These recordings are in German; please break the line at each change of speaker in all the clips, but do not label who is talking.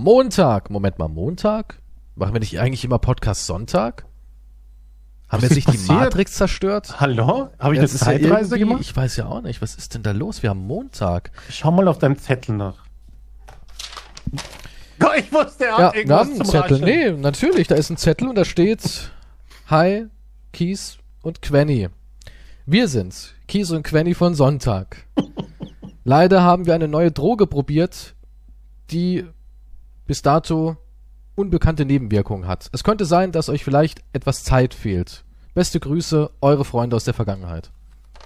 Montag. Moment mal, Montag? Machen wir nicht eigentlich immer Podcast Sonntag? Haben
ist
sich die? Matrix zerstört?
Hallo? Habe ich
Das
eine
ja
Zeitreise
irgendwie-
gemacht?
Ich weiß ja auch nicht. Was ist denn da los? Wir haben Montag.
Schau mal auf deinem Zettel nach. Ich wusste, er
Ja,
hat
wir
irgendwas
haben einen
zum
Zettel. Nee, natürlich. Da ist ein Zettel und da steht Hi, Kies und Quenny. Wir sind's. Kies und Quenny von Sonntag. Leider haben wir eine neue Droge probiert, die bis dato unbekannte Nebenwirkungen hat. Es könnte sein, dass euch vielleicht etwas Zeit fehlt. Beste Grüße, eure Freunde aus der Vergangenheit.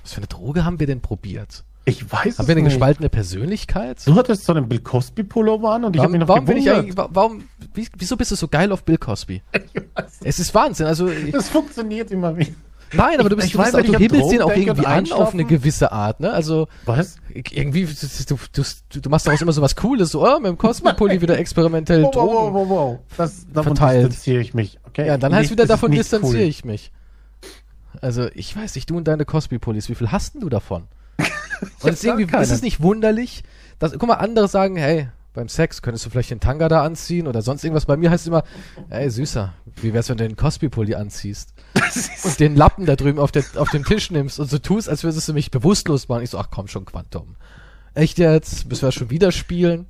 Was für eine Droge haben wir denn probiert?
Ich weiß
Haben wir eine
nicht.
gespaltene Persönlichkeit?
Du hattest so einen Bill Cosby Pullover an und ich habe
Warum,
noch
warum bin ich
gewundert.
eigentlich, wa- warum, wie, wieso bist du so geil auf Bill Cosby? Es ist Wahnsinn, also,
Das funktioniert immer wieder.
Nein, aber du bist,
ich
du,
weiß,
bist,
wenn
du
ich an
hebelst den auch irgendwie an auf eine gewisse Art, ne? Also,
Was?
irgendwie, du, du, du, du machst daraus immer so was Cooles, so, oh, mit dem Cosby-Pulli wieder experimentell
Wow, wow, wow, wow, wow. Das, davon
Verteilt.
distanziere ich mich. Okay?
Ja, dann
Nicht-
heißt wieder, davon distanziere
cool.
ich mich. Also, ich weiß nicht, du und deine Cosby-Pullis, wie viel hast denn du davon? Und
keine.
ist es nicht wunderlich, dass, guck mal, andere sagen, hey, beim Sex könntest du vielleicht den Tanga da anziehen oder sonst irgendwas. Bei mir heißt es immer, ey, Süßer, wie wär's, wenn du den Cosby-Pulli anziehst? und den Lappen da drüben auf, der, auf den Tisch nimmst und so tust, als würdest du mich bewusstlos machen. Ich so, ach komm schon, Quantum. Echt jetzt? Müssen wir schon wieder spielen?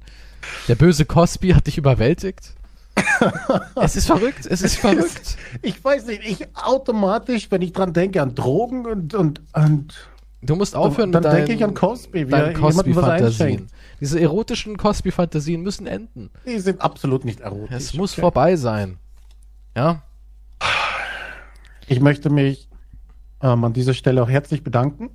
Der böse Cosby hat dich überwältigt? es ist verrückt, es ist verrückt.
Ich weiß nicht, ich automatisch, wenn ich dran denke, an Drogen und, und, und
Du musst aufhören
dann
mit deinen,
denke ich an Cosby, wie er jemandem was einschenkt.
Diese erotischen Cosby-Fantasien müssen enden.
Die sind absolut nicht erotisch.
Es muss
okay?
vorbei sein. Ja?
Ich möchte mich ähm, an dieser Stelle auch herzlich bedanken.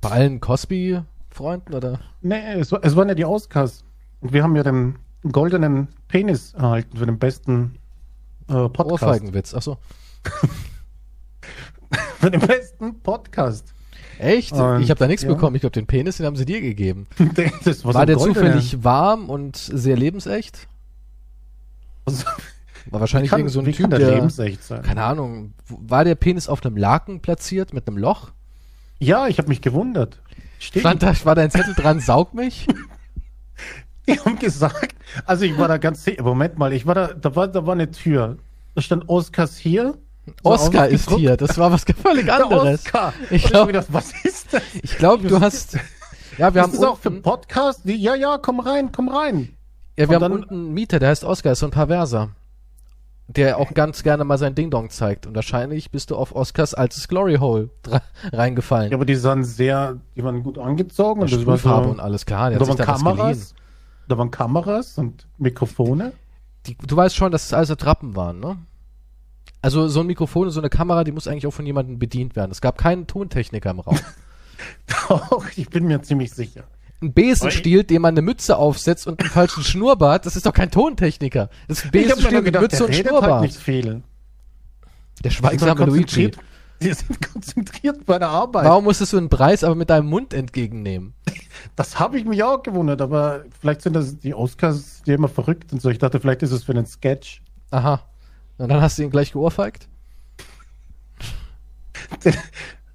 Bei allen Cosby-Freunden oder?
Nee, es, es waren ja die Oscars. Und wir haben ja den goldenen Penis erhalten für den besten äh, Podcast.
Ohrfeigenwitz. Achso.
Für den besten Podcast.
Echt?
Und,
ich habe da nichts
ja.
bekommen. Ich glaube, den Penis, den haben sie dir gegeben.
Das
War,
ein
der
goldener.
zufällig warm und sehr lebensecht?
Also,
War wahrscheinlich irgend so ein Typ,
der lebensecht sein?
keine Ahnung, war der Penis auf einem Laken platziert mit einem Loch?
Ja, ich habe mich gewundert. Steht,
Stand da, war dein Zettel dran, saug mich?
die haben gesagt, also ich war da ganz sicher, Moment mal, ich war da, da war, da war eine Tür. Da stand Oscars hier. So
Oscar ist
ausgedruckt.
hier, das war was völlig
Der
anderes.
Oscar.
Ich
Und
glaub-
hab mir gedacht, was ist das?
Ich glaube, du hast. Ja, wir
ist
haben
das auch für Podcast? Ja, ja, komm rein, komm rein.
ja, wir
und
haben unten einen Mieter, der heißt Oscar, ist so ein Perverser. Der auch ganz gerne mal sein Ding-Dong zeigt. Und wahrscheinlich bist du auf Oscars altes Glory Hole reingefallen.
Ja, aber die sahen sehr, die waren gut angezogen. Und das so,
und alles klar.
Da waren. Kameras. Da waren Kameras und Mikrofone.
Die, du weißt schon, dass es alles Attrappen waren, ne? Also so ein Mikrofon und so eine Kamera, die muss eigentlich auch von jemandem bedient werden. Es gab keinen Tontechniker im Raum.
Doch, ich bin mir ziemlich sicher.
Ein Besenstiel, dem man eine Mütze aufsetzt und einen falschen Schnurrbart, das ist doch kein Tontechniker. Das ist ein Besenstiel mit
gedacht,
Mütze
der
und Schnurrbart.
halt nicht viel.
Der schweigsame Luigi.
Die sind konzentriert bei der Arbeit.
Warum musstest du einen Preis aber mit deinem Mund entgegennehmen?
Das habe ich mich auch gewundert, aber vielleicht sind das die Oscars, die immer verrückt und so. Ich dachte, vielleicht ist es für einen Sketch.
Aha. Und dann hast du ihn gleich geohrfeigt?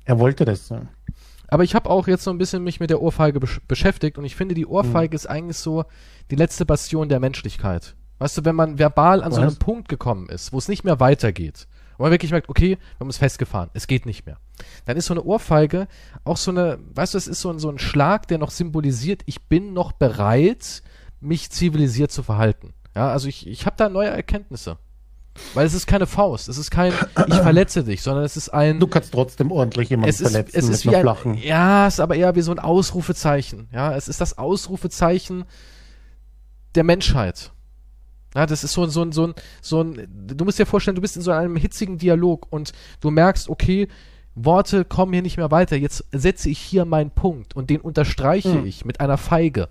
Er wollte das so.
Aber ich habe auch jetzt so ein bisschen mich mit der Ohrfeige besch beschäftigt und ich finde, die Ohrfeige
Mhm.
ist eigentlich so die letzte Bastion der Menschlichkeit. Weißt du, wenn man verbal an so
Was?
einem Punkt gekommen ist, wo es nicht mehr weitergeht, wo man wirklich merkt, okay, wir haben uns festgefahren, es geht nicht mehr, dann ist so eine Ohrfeige auch so eine, weißt du, es ist so ein, so ein Schlag, der noch symbolisiert, ich bin noch bereit, mich zivilisiert zu verhalten. Ja, also ich, ich habe da neue Erkenntnisse. Weil es ist keine Faust, es ist kein, ich verletze dich, sondern es ist ein,
Du kannst trotzdem ordentlich jemanden
es ist,
verletzen
es ist
mit
wie
einer
ein,
flachen.
ja, es ist aber eher wie so ein Ausrufezeichen. Ja, es ist das Ausrufezeichen der Menschheit. Ja, das ist so ein, so ein, so ein, so ein, du musst dir vorstellen, du bist in so einem hitzigen Dialog und du merkst, okay, Worte kommen hier nicht mehr weiter. Jetzt setze ich hier meinen Punkt und den unterstreiche
Hm.
ich mit einer Feige.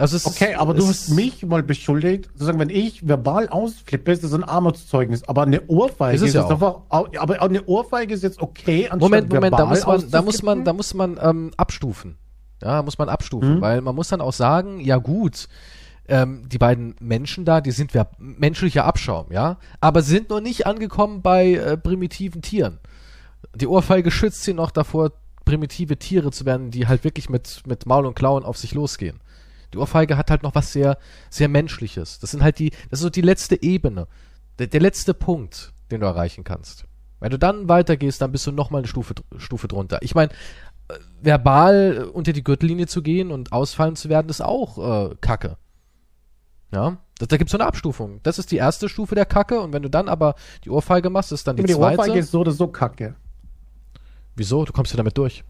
Also es
Okay,
ist,
aber du hast mich mal beschuldigt, sozusagen, wenn ich verbal ausflippe, ist das ein Armutszeugnis. Aber eine Ohrfeige
Ist es
ist,
ja
einfach, aber eine Ohrfeige ist jetzt okay,
Moment, Moment, da muss man, da muss man, da muss man ähm, abstufen. Ja, muss man abstufen,
Mhm.
weil man muss dann auch sagen, ja gut, ähm, die beiden Menschen da, die sind ja menschlicher Abschaum, ja, aber sind noch nicht angekommen bei äh, primitiven Tieren. Die Ohrfeige schützt sie noch davor, primitive Tiere zu werden, die halt wirklich mit, mit Maul und Klauen auf sich losgehen. Die Ohrfeige hat halt noch was sehr, sehr Menschliches. Das sind halt die, das ist so die letzte Ebene. Der, der letzte Punkt, den du erreichen kannst. Wenn du dann weitergehst, dann bist du nochmal eine Stufe, Stufe drunter. Ich meine, äh, verbal unter die Gürtellinie zu gehen und ausfallen zu werden, ist auch äh, Kacke. Ja, da, da gibt es so eine Abstufung. Das ist die erste Stufe der Kacke und wenn du dann aber die Ohrfeige machst, ist dann die,
die
zweite.
Ohrfeige ist so oder so kacke.
Wieso? Du kommst ja damit durch.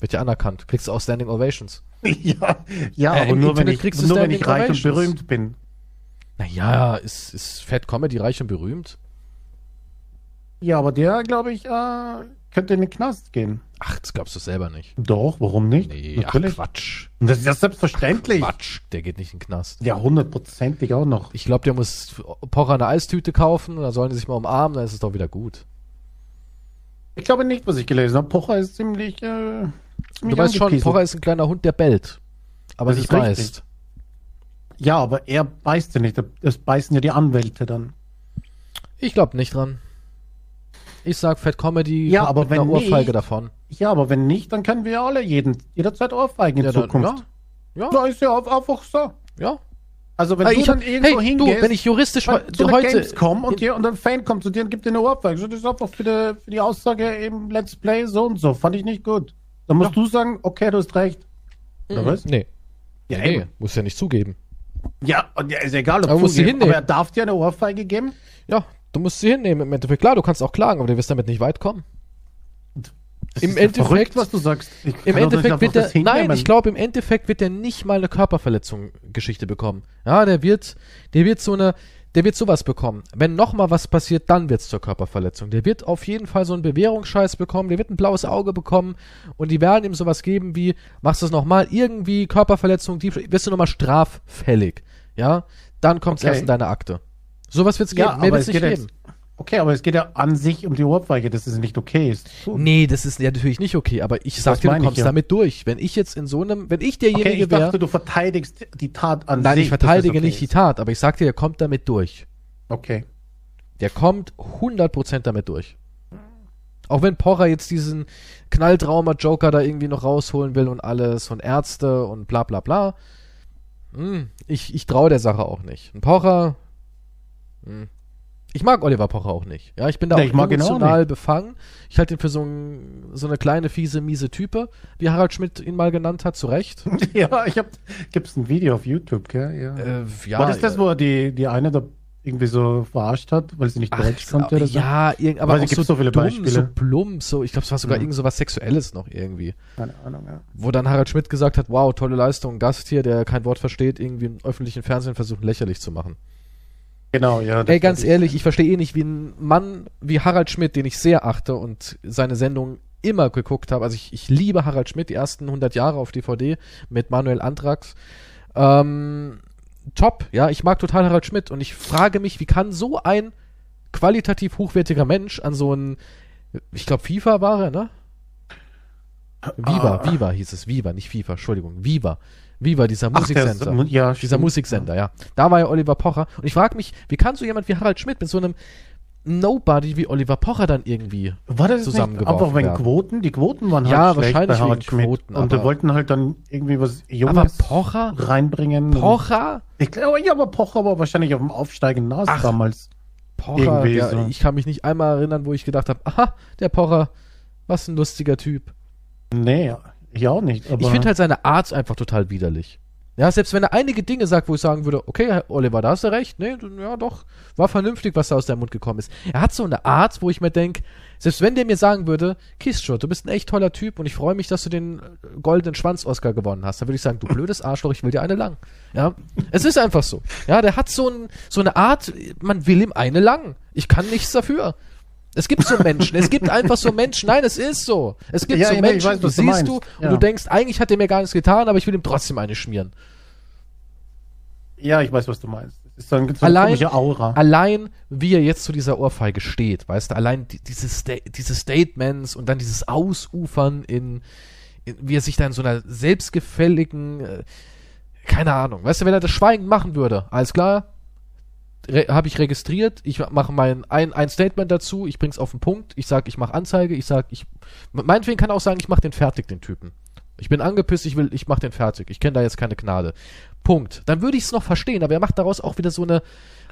Wird ja anerkannt. Kriegst du auch Standing Ovations.
ja, ja
Äh,
aber nur wenn, ich,
kriegst du
nur wenn ich reich und
Ovations.
berühmt bin.
Naja, ist, ist Fat Comedy reich und berühmt?
Ja, aber der, glaube ich, äh, könnte in den Knast gehen.
Ach, das glaubst du selber nicht.
Doch, warum nicht?
Nee,
Natürlich.
ach Quatsch.
Und das ist ja selbstverständlich.
Quatsch. Der geht nicht in den Knast.
Ja, hundertprozentig auch noch.
Ich glaube, der muss Pocher eine Eistüte kaufen, dann sollen die sich mal umarmen, dann ist es doch wieder gut.
Ich glaube nicht, was ich gelesen habe. Pocher ist ziemlich. Äh, ziemlich
Du weißt schon. Pocher ist ein kleiner Hund, der bellt. Aber
Das
nicht
richtig.
beißt.
Ja, aber er beißt ja nicht. Das beißen ja die Anwälte dann.
Ich glaube nicht dran. Ich sag Fat Comedy
Ja,
kommt
aber
mit einer
wenn
Ohrfeige
nicht-
davon.
Ja, aber wenn nicht, dann können wir ja alle jeden, jederzeit ohrfeigen in
Ja, dann,
Zukunft.
ja,
Da ist ja auch einfach so.
ja.
Also wenn
Ah,
du
ich
dann
hab,
irgendwo
hey,
hingehst,
du, wenn ich juristisch
bei- zu
heute
Gamescom und, dir, und ein Fan kommt zu dir und gibt dir eine Ohrfeige, so, das ist einfach für die, für die Aussage im Let's Play so und so. Fand ich nicht gut. Dann musst du sagen, okay, du hast recht. Oder
Mhm.
was?
Nee,
Ja,
nee,
eben.
muss ja nicht zugeben.
ja, und ja, ist egal, ob
Aber musst hinnehmen.
aber er darf dir eine Ohrfeige geben.
Ja, du musst sie hinnehmen im Endeffekt. Klar, du kannst auch klagen, aber du wirst damit nicht weit kommen.
Das
Im
ist ja
Endeffekt-
verrückt, was du sagst. Ich
Im Endeffekt wird er, nein, ich glaube, im Endeffekt wird er nicht mal eine Körperverletzung-Geschichte bekommen. Ja, der wird, der wird so eine, der wird sowas bekommen. Wenn noch mal was passiert, dann wird's zur Körperverletzung. Der wird auf jeden Fall so einen Bewährungsscheiß bekommen, der wird ein blaues Auge bekommen und die werden ihm sowas geben wie, machst du es nochmal, irgendwie Körperverletzung, die, wirst du nochmal straffällig. Ja, dann kommt's
Okay.
erst in deine Akte. Sowas wird's geben,
Ja,
mehr wird's
es
nicht geben.
Okay, aber es geht ja an sich um die Ohrfeige, dass es nicht okay ist.
Nee, das ist ja natürlich nicht okay, aber ich sag dir, du
meine ich
kommst
ja.
damit durch. Wenn ich jetzt in so einem, wenn ich
Okay,
derjenige
ich
wäre,
dachte, du verteidigst die Tat an
nein,
sich.
ich verteidige
okay
nicht die Tat, aber ich sag dir, der kommt damit durch.
ist. Okay.
Der kommt 100% damit durch. Auch wenn Pocher jetzt diesen Knalltrauma-Joker da irgendwie noch rausholen will und alles und Ärzte und bla bla bla. Hm, ich ich traue der Sache auch nicht. Ein Pocher. Hm. Ich mag Oliver Pocher auch nicht. Ja, ich bin da
Nee,
auch
ich ihn auch
emotional befangen. Ich halte ihn für so, ein, so eine kleine, fiese, miese Type, wie Harald Schmidt ihn mal genannt hat, zu Recht.
Ja, ich hab, gibt's ein Video auf YouTube, gell? Ja.
Äh, ja,
War das das, wo er die, die eine da irgendwie so verarscht hat, weil sie nicht Deutsch konnte oder so?
ja, irgend, aber auch
es gibt
so,
so viele
dumm,
Beispiele.
so plump, so, ich glaube, es war sogar
Mhm.
irgend so was Sexuelles noch irgendwie.
Keine Ahnung, ja.
Wo dann Harald Schmidt gesagt hat, wow, tolle Leistung, Gast hier, der kein Wort versteht, irgendwie im öffentlichen Fernsehen versucht lächerlich zu machen.
Genau, ja.
Ey, ganz ehrlich, ich verstehe eh nicht, wie ein Mann wie Harald Schmidt, den ich sehr achte und seine Sendung immer geguckt habe. Also ich, ich liebe Harald Schmidt, die ersten 100 Jahre auf DVD mit Manuel Antrax. Ähm, top, ja, ich mag total Harald Schmidt und ich frage mich, wie kann so ein qualitativ hochwertiger Mensch an so ein, ich glaube FIFA war er, ne? Viva,
Ah.
Viva hieß es, Viva, nicht FIFA, Entschuldigung, Viva. Viva, dieser
Ach, der
Musiksender.
ja,
Dieser
stimmt.
Musiksender, ja. Da war ja Oliver Pocher. Und ich frage mich, wie kann so jemand wie Harald Schmidt mit so einem Nobody wie Oliver Pocher dann irgendwie.
War das nicht
zusammengeworfen
einfach wegen
werden.
Quoten? Die Quoten waren
Ja,
halt schlecht
wahrscheinlich
bei Harald
wegen
Schmidt.
Quoten,
und
aber-
wollten halt dann irgendwie was
Aber
Junges
Pocher?
reinbringen.
Pocher?
Ich glaube, ja, aber Pocher war wahrscheinlich auf dem aufsteigenden Ast damals.
Pocher,
Irgendwie
der,
so.
ich kann mich nicht einmal erinnern, wo ich gedacht habe, aha, der Pocher, was ein lustiger Typ.
Nee, ich auch nicht.
Ich finde halt seine Art einfach total widerlich. Ja, selbst wenn er einige Dinge sagt, wo ich sagen würde, okay, Herr Oliver, da hast du recht, nee, ja doch, war vernünftig, was da aus deinem Mund gekommen ist. Er hat so eine Art, wo ich mir denke, selbst wenn der mir sagen würde, Kistschot, du bist ein echt toller Typ und ich freue mich, dass du den äh, goldenen Schwanz-Oscar gewonnen hast, dann würde ich sagen, du blödes Arschloch, ich will dir eine lang. Ja, es ist einfach so. Ja, der hat so, ein, so eine Art, man will ihm eine lang. Ich kann nichts dafür. Es gibt so Menschen, es gibt einfach so Menschen, nein, es ist so. Es gibt
Ja,
so
ja,
Menschen,
weiß, du
siehst
meinst.
du und
Ja.
du denkst, eigentlich hat er mir gar nichts getan, aber ich will ihm trotzdem eine schmieren.
ja, ich weiß, was du meinst. Es ist so, ein, so eine
Allein-
Aura.
Allein, wie er jetzt zu dieser Ohrfeige steht, weißt du, allein die, diese, Sta diese Statements und dann dieses Ausufern in, in, wie er sich da in so einer selbstgefälligen, äh, keine Ahnung, weißt du, wenn er das schweigend machen würde, alles klar, habe ich registriert, ich mache mein ein, ein Statement dazu, ich bring's auf den Punkt, ich sag, ich mache Anzeige, ich sag, ich meinetwegen kann auch sagen, ich mache den fertig, den Typen. Ich bin angepisst, ich will, ich mach den fertig. Ich kenne da jetzt keine Gnade. Punkt. Dann würde ich es noch verstehen, aber er macht daraus auch wieder so eine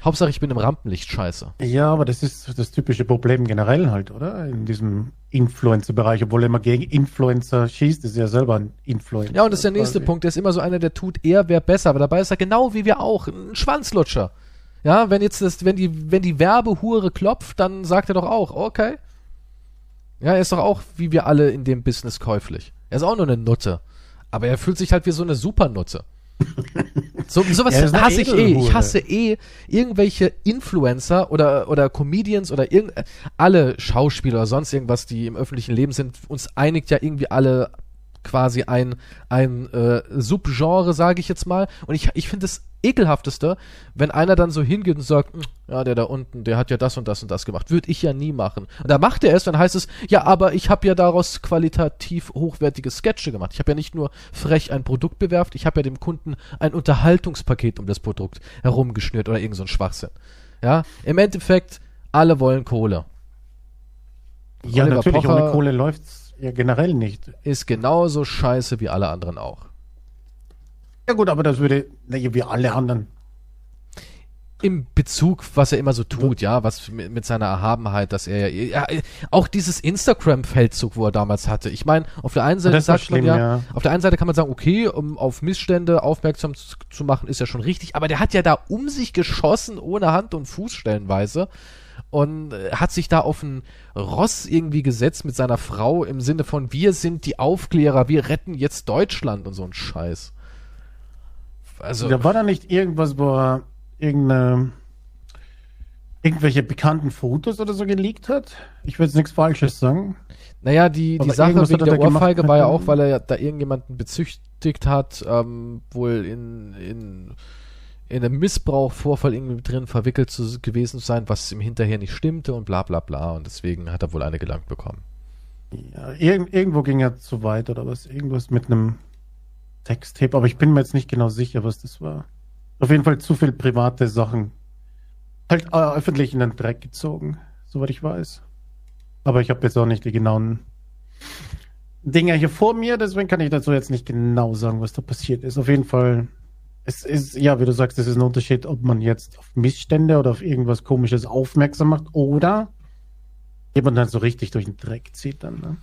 Hauptsache ich bin im Rampenlicht scheiße.
Ja, aber das ist das typische Problem generell halt, oder? In diesem Influencer-Bereich, obwohl er immer gegen Influencer schießt, ist er ja selber ein Influencer.
Ja, und das ist der nächste quasi. Punkt, der ist immer so einer, der tut, er wäre besser, aber dabei ist er genau wie wir auch, ein Schwanzlutscher. Ja, wenn jetzt das, wenn die, wenn die Werbehure klopft, dann sagt er doch auch, okay. Ja, er ist doch auch, wie wir alle in dem Business käuflich. Er ist auch nur eine Nutte. Aber er fühlt sich halt wie so eine Supernutte. So, sowas ja, hasse ich eh. Ich hasse eh irgendwelche Influencer oder, oder Comedians oder irgend, alle Schauspieler oder sonst irgendwas, die im öffentlichen Leben sind. Uns einigt ja irgendwie alle quasi ein, ein äh, Subgenre, sage ich jetzt mal. Und ich, ich finde es ekelhafteste, wenn einer dann so hingeht und sagt, hm, ja, der da unten, der hat ja das und das und das gemacht. Würde ich ja nie machen. Und da macht er es, dann heißt es, ja, aber ich habe ja daraus qualitativ hochwertige Sketche gemacht. Ich habe ja nicht nur frech ein Produkt bewerft, ich habe ja dem Kunden ein Unterhaltungspaket um das Produkt herumgeschnürt oder irgend so ein Schwachsinn. Ja, im Endeffekt, alle wollen Kohle.
Ja, Oliver natürlich, Pocher ohne Kohle läuft's ja generell nicht.
Ist genauso scheiße wie alle anderen auch.
Ja gut, aber das würde, wie alle anderen.
Im Bezug, was er immer so tut, ja, was mit, mit seiner Erhabenheit, dass er ja, ja auch dieses Instagram-Feldzug, wo er damals hatte. Ich meine, auf der einen Seite sagt schlimm, man ja, ja, auf der einen Seite kann man sagen, okay, um auf Missstände aufmerksam zu, zu machen, ist ja schon richtig, aber der hat ja da um sich geschossen, ohne Hand und Fuß stellenweise und äh, hat sich da auf ein Ross irgendwie gesetzt mit seiner Frau im Sinne von wir sind die Aufklärer, wir retten jetzt Deutschland und so ein Scheiß.
Also. Da war da nicht irgendwas, wo er irgendeine, irgendwelche bekannten Fotos oder so geleakt hat? Ich will jetzt nichts Falsches sagen.
Naja, die, die Sache wegen der Ohrfeige war ja auch, weil er ja da irgendjemanden bezüchtigt hat, ähm, wohl in, in, in einem Missbrauchvorfall irgendwie drin verwickelt zu, gewesen zu sein, was im Hinterher nicht stimmte und bla bla bla. Und deswegen hat er wohl eine gelangt bekommen.
Ja, irg irgendwo ging er zu weit oder was? Irgendwas mit einem Sextape, aber ich bin mir jetzt nicht genau sicher, was das war. Auf jeden Fall zu viel private Sachen. Halt äh, öffentlich in den Dreck gezogen, soweit ich weiß. Aber ich habe jetzt auch nicht die genauen Dinger hier vor mir, deswegen kann ich dazu jetzt nicht genau sagen, was da passiert ist. Auf jeden Fall, es ist, ja, wie du sagst, es ist ein Unterschied, ob man jetzt auf Missstände oder auf irgendwas Komisches aufmerksam macht oder jemand dann so richtig durch den Dreck zieht dann, ne?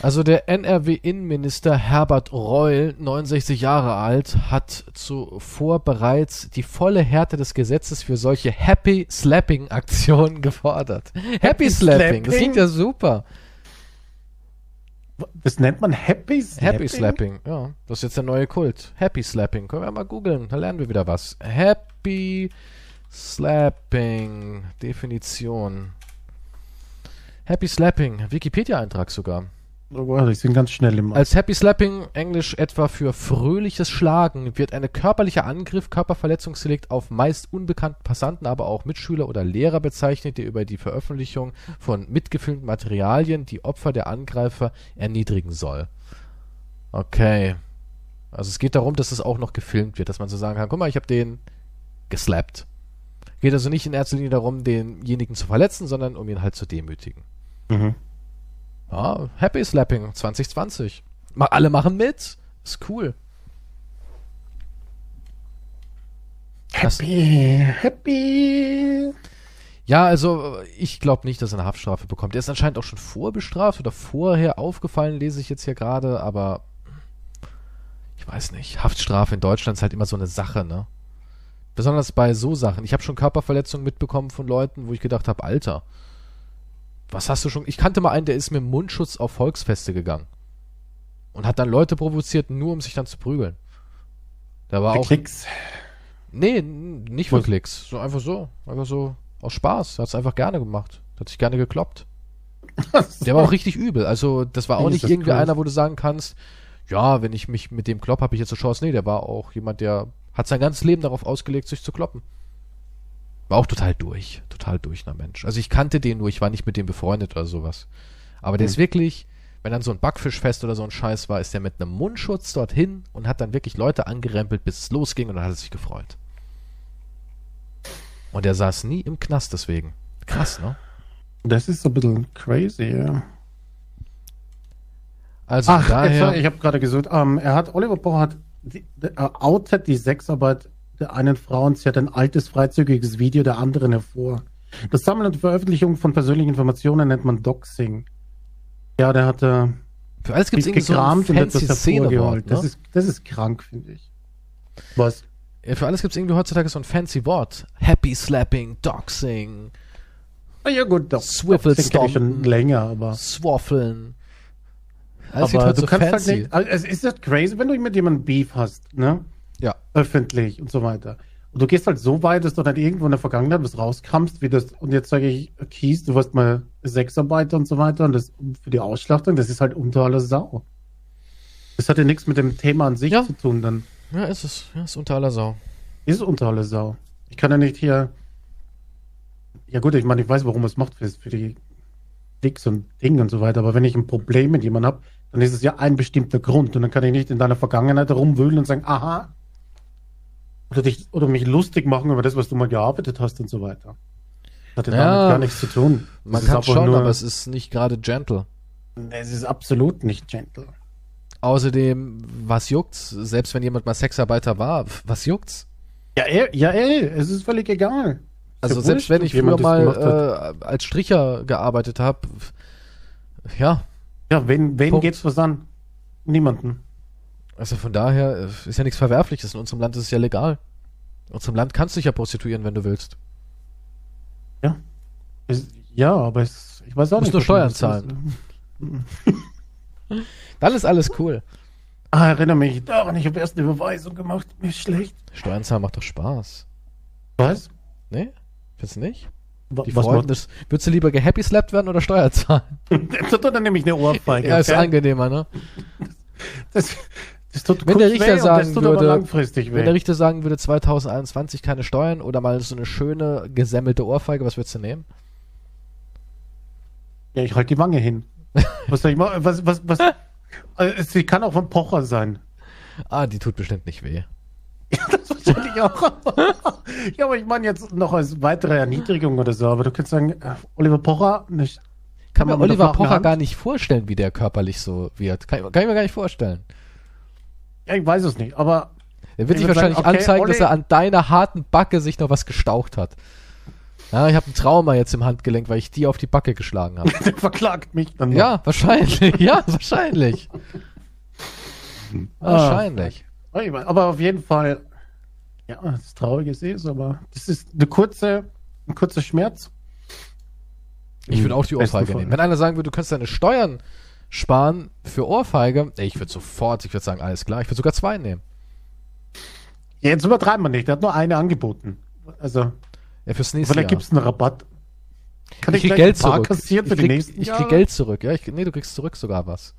Also der NRW-Innenminister Herbert Reul, 69 Jahre alt, hat zuvor bereits die volle Härte des Gesetzes für solche Happy Slapping-Aktionen gefordert. Happy, Happy Slapping, Slapping, das klingt ja super.
Das nennt man Happy
Slapping? Happy Slapping, ja. Das ist jetzt der neue Kult. Happy Slapping. Können wir mal googeln, da lernen wir wieder was. Happy Slapping. Definition. Happy Slapping. Wikipedia-Eintrag sogar.
Oh, ich bin ganz schnell im
Als Happy Slapping, Englisch etwa für fröhliches Schlagen, wird ein körperlicher Angriff, Körperverletzungsdelikt auf meist unbekannten Passanten, aber auch Mitschüler oder Lehrer bezeichnet, der über die Veröffentlichung von mitgefilmten Materialien die Opfer der Angreifer erniedrigen soll. Okay. Also es geht darum, dass es auch noch gefilmt wird, dass man so sagen kann, guck mal, ich habe den geslappt. Geht also nicht in erster Linie darum, denjenigen zu verletzen, sondern um ihn halt zu demütigen. Mhm. Ja, Happy Slapping 2020. Alle machen mit. Ist cool.
Happy, das, happy.
Ja, also ich glaube nicht, dass er eine Haftstrafe bekommt. Er ist anscheinend auch schon vorbestraft oder vorher aufgefallen, lese ich jetzt hier gerade, aber ich weiß nicht. Haftstrafe in Deutschland ist halt immer so eine Sache, ne? Besonders bei so Sachen. Ich habe schon Körperverletzungen mitbekommen von Leuten, wo ich gedacht habe, Alter, was hast du schon? Ich kannte mal einen, der ist mit Mundschutz auf Volksfeste gegangen. Und hat dann Leute provoziert, nur um sich dann zu prügeln. Da war für auch.
Klicks?
Nee, nicht für? Klicks. So einfach so. Einfach so aus Spaß. Hat es einfach gerne gemacht. Hat sich gerne gekloppt. Der war auch richtig übel. Also, das war auch nicht irgendwie cool. einer, wo du sagen kannst, ja, wenn ich mich mit dem klopp, habe ich jetzt eine Chance. Nee, der war auch jemand, der hat sein ganzes Leben darauf ausgelegt, sich zu kloppen. War auch total durch. Total durch, na Mensch. Also ich kannte den nur, ich war nicht mit dem befreundet oder sowas. Aber der mhm. ist wirklich, wenn dann so ein Backfischfest oder so ein Scheiß war, ist der mit einem Mundschutz dorthin und hat dann wirklich Leute angerempelt, bis es losging und dann hat er sich gefreut. Und er saß nie im Knast deswegen. Krass, ne?
Das ist so ein bisschen crazy, ja.
Also
Ach,
daher,
jetzt, ich habe gerade gesucht. Ähm, er hat, Oliver Pocher hat die, äh, outet die Sexarbeit der einen Frau und sie hat ein altes, freizügiges Video der anderen hervor. Das Sammeln und Veröffentlichung von persönlichen Informationen nennt man Doxing. Ja, der hat äh,
für alles gibt es irgendwie so
gekramt und
fancy
etwas
Szenewort.
hervorgeholt.
Ne?
Das, ist, das ist krank, finde ich. Was?
Ja, für alles gibt es irgendwie heutzutage so ein fancy Wort. Happy Slapping, Doxing,
Na ja gut, doch. Kenn ich schon länger, aber...
Swaffeln. Alles
aber
halt
du
so
kannst
fancy.
halt nicht... Also, es ist das crazy, wenn du mit jemandem Beef hast, ne?
Ja.
öffentlich und so weiter. Und du gehst halt so weit, dass du dann irgendwo in der Vergangenheit was rauskramst, wie das, und jetzt sage ich, Kies, du warst mal Sexarbeiter und so weiter, und das für die Ausschlachtung, das ist halt unter aller Sau. Das hat ja nichts mit dem Thema an sich
Ja.
zu tun, dann
Ja, ist es. Ja, ist unter aller Sau.
ist es unter aller Sau. Ich kann ja nicht hier, ja gut, ich meine, ich weiß, warum es macht für, für die Dicks und Ding und so weiter, aber wenn ich ein Problem mit jemandem habe, dann ist es ja ein bestimmter Grund, und dann kann ich nicht in deiner Vergangenheit herumwühlen und sagen, aha, oder dich, oder mich lustig machen über das, was du mal gearbeitet hast und so weiter. Das hat ja damit gar nichts zu tun.
Man
Das ist
kann schon,
nur-
aber es ist nicht gerade gentle.
es ist absolut nicht gentle.
Außerdem, was juckt's? Selbst wenn jemand mal Sexarbeiter war, was juckt's?
Ja, ey, ja, ey, es ist völlig egal.
Also
ja
selbst wenn ich früher mal äh, als Stricher gearbeitet habe, ja,
Ja, wen, wen
Punkt.
geht's was an? Niemanden.
Also von daher äh, ist ja nichts Verwerfliches. In unserem Land ist es ja legal. In unserem Land kannst du dich ja prostituieren, wenn du willst.
Es, ja, aber es, ich weiß auch
Musst
nicht.
nur
was
Steuern
das
zahlen. Dann ist alles cool.
Ah, erinnere mich daran, ich habe erst eine Überweisung gemacht. Mir ist schlecht.
Steuern zahlen macht doch Spaß.
Was?
Nee? Findest du nicht? Die
was
Freunde
macht
des, würdest du lieber gehappy slapped werden oder Steuer zahlen?
das tut dann nämlich eine Ohrfeige.
Ja, ist
okay?
angenehmer, ne?
das, das
Wenn
kurz
der Richter sagen
das tut
würde-. Wenn der Richter sagen würde, 2021 keine Steuern oder mal so eine schöne gesemmelte Ohrfeige, was würdest du nehmen?
ja, ich halte die Wange hin. Was soll ich machen? Was, was, was? Äh, Sie kann auch von Pocher sein.
Ah, die tut bestimmt nicht weh.
Das wahrscheinlich auch. ja, aber ich meine jetzt noch als weitere Erniedrigung oder so. Aber du kannst sagen, äh, Oliver Pocher, nicht.
Kann mir
man mit der
Oliver Pocher gar nicht vorstellen, wie der körperlich so wird. Kann, kann ich mir gar nicht vorstellen.
Ja, ich weiß es nicht. Aber
Er wird
Ich
sich wahrscheinlich
sagen, okay,
anzeigen, dass
Olli-
er an deiner harten Backe sich noch was gestaucht hat. Ja, ich habe ein Trauma jetzt im Handgelenk, weil ich die auf die Backe geschlagen habe.
der verklagt mich dann noch.
ja, wahrscheinlich. Ja, wahrscheinlich.
Ah.
Wahrscheinlich.
Aber auf jeden Fall, ja, das Traurige ist es, aber das ist eine kurze, ein kurzer Schmerz.
Ich würde auch die Ohrfeige nehmen. Wenn einer sagen würde, du kannst deine Steuern sparen für Ohrfeige, ey, ich würde sofort, ich würde sagen, alles klar, ich würde sogar zwei nehmen.
Ja, jetzt übertreiben wir nicht, der hat nur eine angeboten. Also,
Ja, fürs nächste
vielleicht gibt es einen Rabatt. Kann
ich krieg
gleich
Geld
ein paar
zurück.
kassieren für
ich
die
krieg,
nächsten
ich
Jahre?
krieg Geld zurück. Ja, ich, nee, du kriegst zurück sogar was.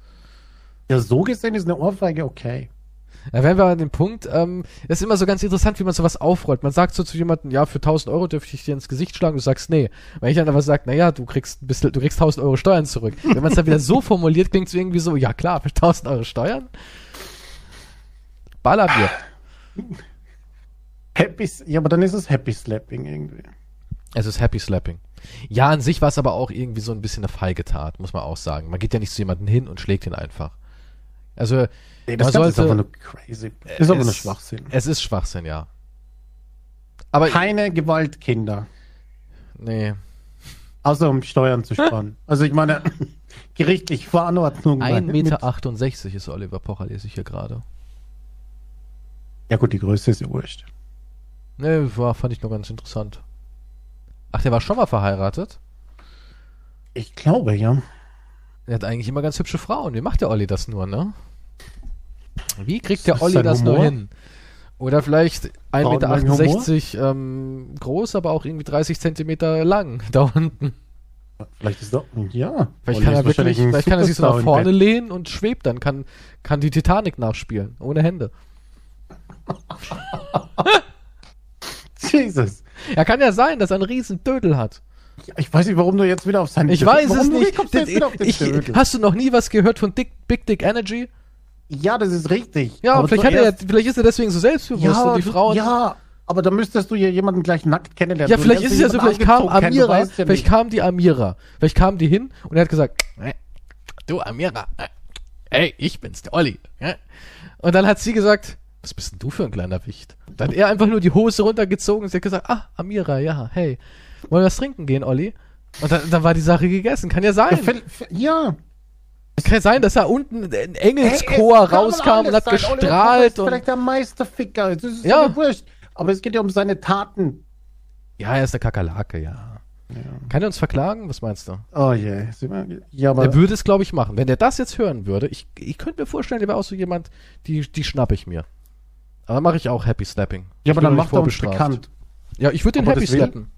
Ja, so gesehen ist eine Ohrfeige okay.
Da wären wir an dem Punkt, ähm, das ist immer so ganz interessant, wie man sowas aufrollt. Man sagt so zu jemandem, ja, für 1000 Euro dürfte ich dir ins Gesicht schlagen, du sagst nee. Weil ich dann aber sage, naja, du kriegst, bisschen, du kriegst 1000 Euro Steuern zurück. Wenn man es dann wieder so formuliert, klingt es irgendwie so, ja klar, für 1000 Euro Steuern? Baller mir.
Happy, ja, aber dann ist es Happy Slapping irgendwie.
Es ist Happy Slapping. Ja, an sich war es aber auch irgendwie so ein bisschen eine feige Tat, muss man auch sagen. Man geht ja nicht zu jemandem hin und schlägt ihn einfach. Also,
Nee, das Ganze ist
sollte-
einfach nur crazy. Ist aber
es-
nur Schwachsinn.
es ist Schwachsinn, ja. Aber,
Keine Gewalt, Kinder.
nee.
Außer um Steuern zu sparen. also ich meine, gerichtlich Verantwortung.
1,68
mit-
Meter 68 ist Oliver Pocher, lese ich hier gerade.
Ja gut, die Größe ist ja wurscht.
Ne, war, fand ich nur ganz interessant. Ach, der war schon mal verheiratet?
Ich glaube, ja.
Er hat eigentlich immer ganz hübsche Frauen. Wie macht der Olli das nur, ne? Wie kriegt der Olli das nur
Humor?
hin? Oder vielleicht 1,68 Meter ähm, groß, aber auch irgendwie 30 Zentimeter lang da unten.
Vielleicht ist doch, ja.
Vielleicht
Olli
kann er wirklich, vielleicht kann er sich so nach vorne lehnen und schwebt dann, kann, kann die Titanic nachspielen, ohne Hände.
Jesus.
Ja, kann ja sein, dass er einen riesen Dödel hat.
Ich weiß nicht, warum du jetzt wieder auf seinen
Ich weiß
warum
es nicht.
den
Ich,
Dödel?
hast du noch nie was gehört von Dick, Big Dick Energy?
Ja, das ist richtig.
Ja,
Aber
vielleicht, hat er,
zuerst-
vielleicht ist er deswegen so selbstbewusst
ja,
und die Frauen.
Ja, aber da müsstest du ja jemanden gleich nackt kennenlernen.
Ja, vielleicht ist es ja so, vielleicht kam Amira,
weißt ja
vielleicht
nicht.
kam die Amira. Vielleicht kam die hin und er hat gesagt, äh, du Amira, äh, hey, ich bin's, der Olli. Ja? Und dann hat sie gesagt, was bist denn du für ein kleiner Wicht? Dann hat er einfach nur die Hose runtergezogen und sie hat gesagt, ah, Amira, ja, hey, wollen wir was trinken gehen, Olli? Und dann, dann war die Sache gegessen. Kann ja sein.
Ja.
Es kann ja sein, dass da unten ein Engelschor rauskam und hat
sein. Oliver
gestrahlt.
ist
Und,
vielleicht der Meisterficker. Das ist
Ja.
ja wurscht. Aber es geht ja um seine Taten.
ja, er ist eine Kakerlake, ja. Kann er uns verklagen? Was meinst du?
Oh je. Ja, aber
Er würde es, glaube ich, machen. Wenn der das jetzt hören würde, ich, ich könnte mir vorstellen, der wäre auch so jemand, die, die schnappe ich mir. Aber mache ich auch Happy Slapping.
ja, aber
Ich
dann macht er uns bekannt.
Ja, ich würde den
Ob er
Happy
will?
slappen.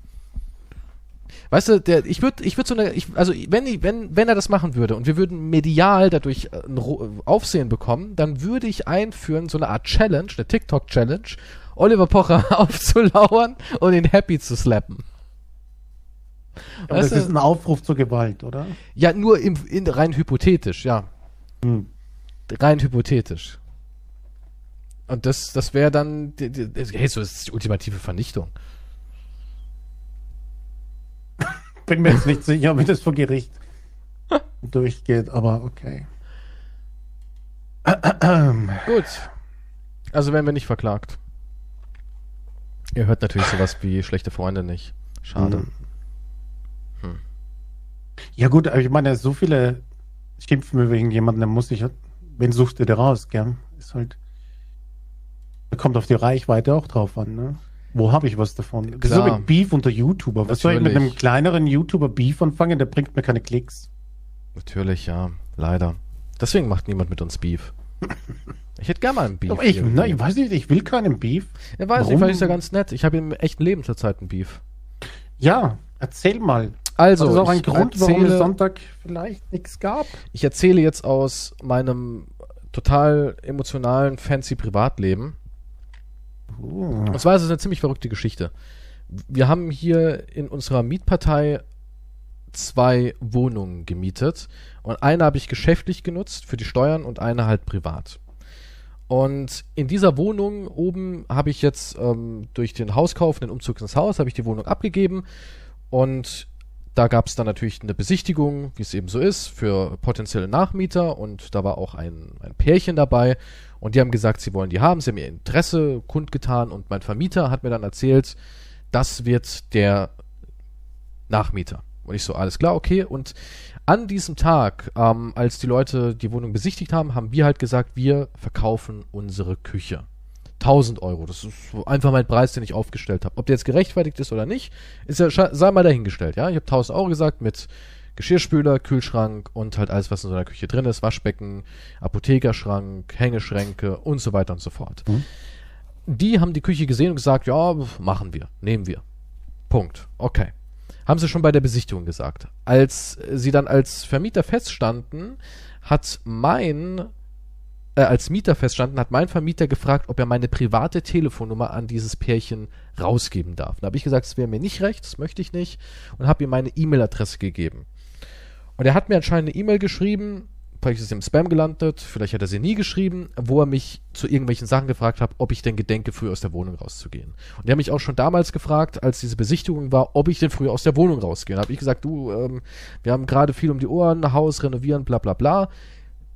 Weißt du, der, ich würde, ich würde so eine, ich, also wenn, ich, wenn, wenn er das machen würde und wir würden medial dadurch äh, ein Aufsehen bekommen, dann würde ich einführen so eine Art Challenge, eine TikTok-Challenge, Oliver Pocher aufzulauern und ihn happy zu slappen.
Aber das
du?
ist ein Aufruf zur Gewalt, oder?
Ja, nur im, in, rein hypothetisch, ja.
Hm.
Rein hypothetisch. Und das, das wäre dann, hey, so ist die ultimative Vernichtung.
Bin mir jetzt nicht sicher, wie das vor Gericht durchgeht, aber okay.
Gut. Also werden wir nicht verklagt. Ihr hört natürlich sowas wie schlechte Freunde nicht. Schade.
Mhm. Ja gut, aber ich meine, so viele schimpfen über irgendjemanden, dann muss ich, wen suchst du dir raus, gell? Ist halt, kommt auf die Reichweite auch drauf an, ne? Wo habe ich was davon? Das ist so
Klar.
mit Beef unter YouTuber. Was soll ich mit einem kleineren YouTuber Beef anfangen? Der bringt mir keine Klicks.
Natürlich, ja. Leider. Deswegen macht niemand mit uns Beef. Ich hätte gerne mal einen Beef.
Aber ich, ne, ich weiß nicht, ich will keinen Beef.
Ja, weiß nicht,
Warum?
vielleicht ist ja ganz nett. Ich habe im echten Leben zurzeit einen Beef.
Ja, erzähl mal.
Also,
das ist auch ein
ich
Grund, warum es
erzähle-
Sonntag vielleicht nichts gab.
Ich erzähle jetzt aus meinem total emotionalen, fancy Privatleben. Und zwar ist es eine ziemlich verrückte Geschichte. Wir haben hier in unserer Mietpartei zwei Wohnungen gemietet. Und eine habe ich geschäftlich genutzt für die Steuern und eine halt privat. Und in dieser Wohnung oben habe ich jetzt ähm, durch den Hauskauf, den Umzug ins Haus, habe ich die Wohnung abgegeben. Und da gab es dann natürlich eine Besichtigung, wie es eben so ist, für potenzielle Nachmieter. Und da war auch ein, ein Pärchen dabei. Und die haben gesagt, sie wollen die haben. Sie haben ihr Interesse kundgetan. Und mein Vermieter hat mir dann erzählt, das wird der Nachmieter. Und ich so, alles klar, okay. Und an diesem Tag, ähm, als die Leute die Wohnung besichtigt haben, haben wir halt gesagt, wir verkaufen unsere Küche. 1000 Euro. Das ist einfach mein Preis, den ich aufgestellt habe. Ob der jetzt gerechtfertigt ist oder nicht, ist ja, sei mal dahingestellt, ja. Ich habe 1000 Euro gesagt mit Geschirrspüler, Kühlschrank und halt alles, was in so einer Küche drin ist. Waschbecken, Apothekerschrank, Hängeschränke und so weiter und so fort.
Mhm.
Die haben die Küche gesehen und gesagt, ja, machen wir, nehmen wir. Punkt. Okay. Haben sie schon bei der Besichtigung gesagt. Als sie dann als Vermieter feststanden, hat mein, äh, als Mieter feststanden, hat mein Vermieter gefragt, ob er meine private Telefonnummer an dieses Pärchen rausgeben darf. Da habe ich gesagt, es wäre mir nicht recht, das möchte ich nicht und habe ihm meine E-Mail-Adresse gegeben. Und er hat mir anscheinend eine E-Mail geschrieben, vielleicht ist es im Spam gelandet, vielleicht hat er sie nie geschrieben, wo er mich zu irgendwelchen Sachen gefragt hat, ob ich denn gedenke, früh aus der Wohnung rauszugehen. Und er hat mich auch schon damals gefragt, als diese Besichtigung war, ob ich denn früh aus der Wohnung rausgehe. Da habe ich gesagt, du, ähm, wir haben gerade viel um die Ohren, Haus renovieren, bla bla bla.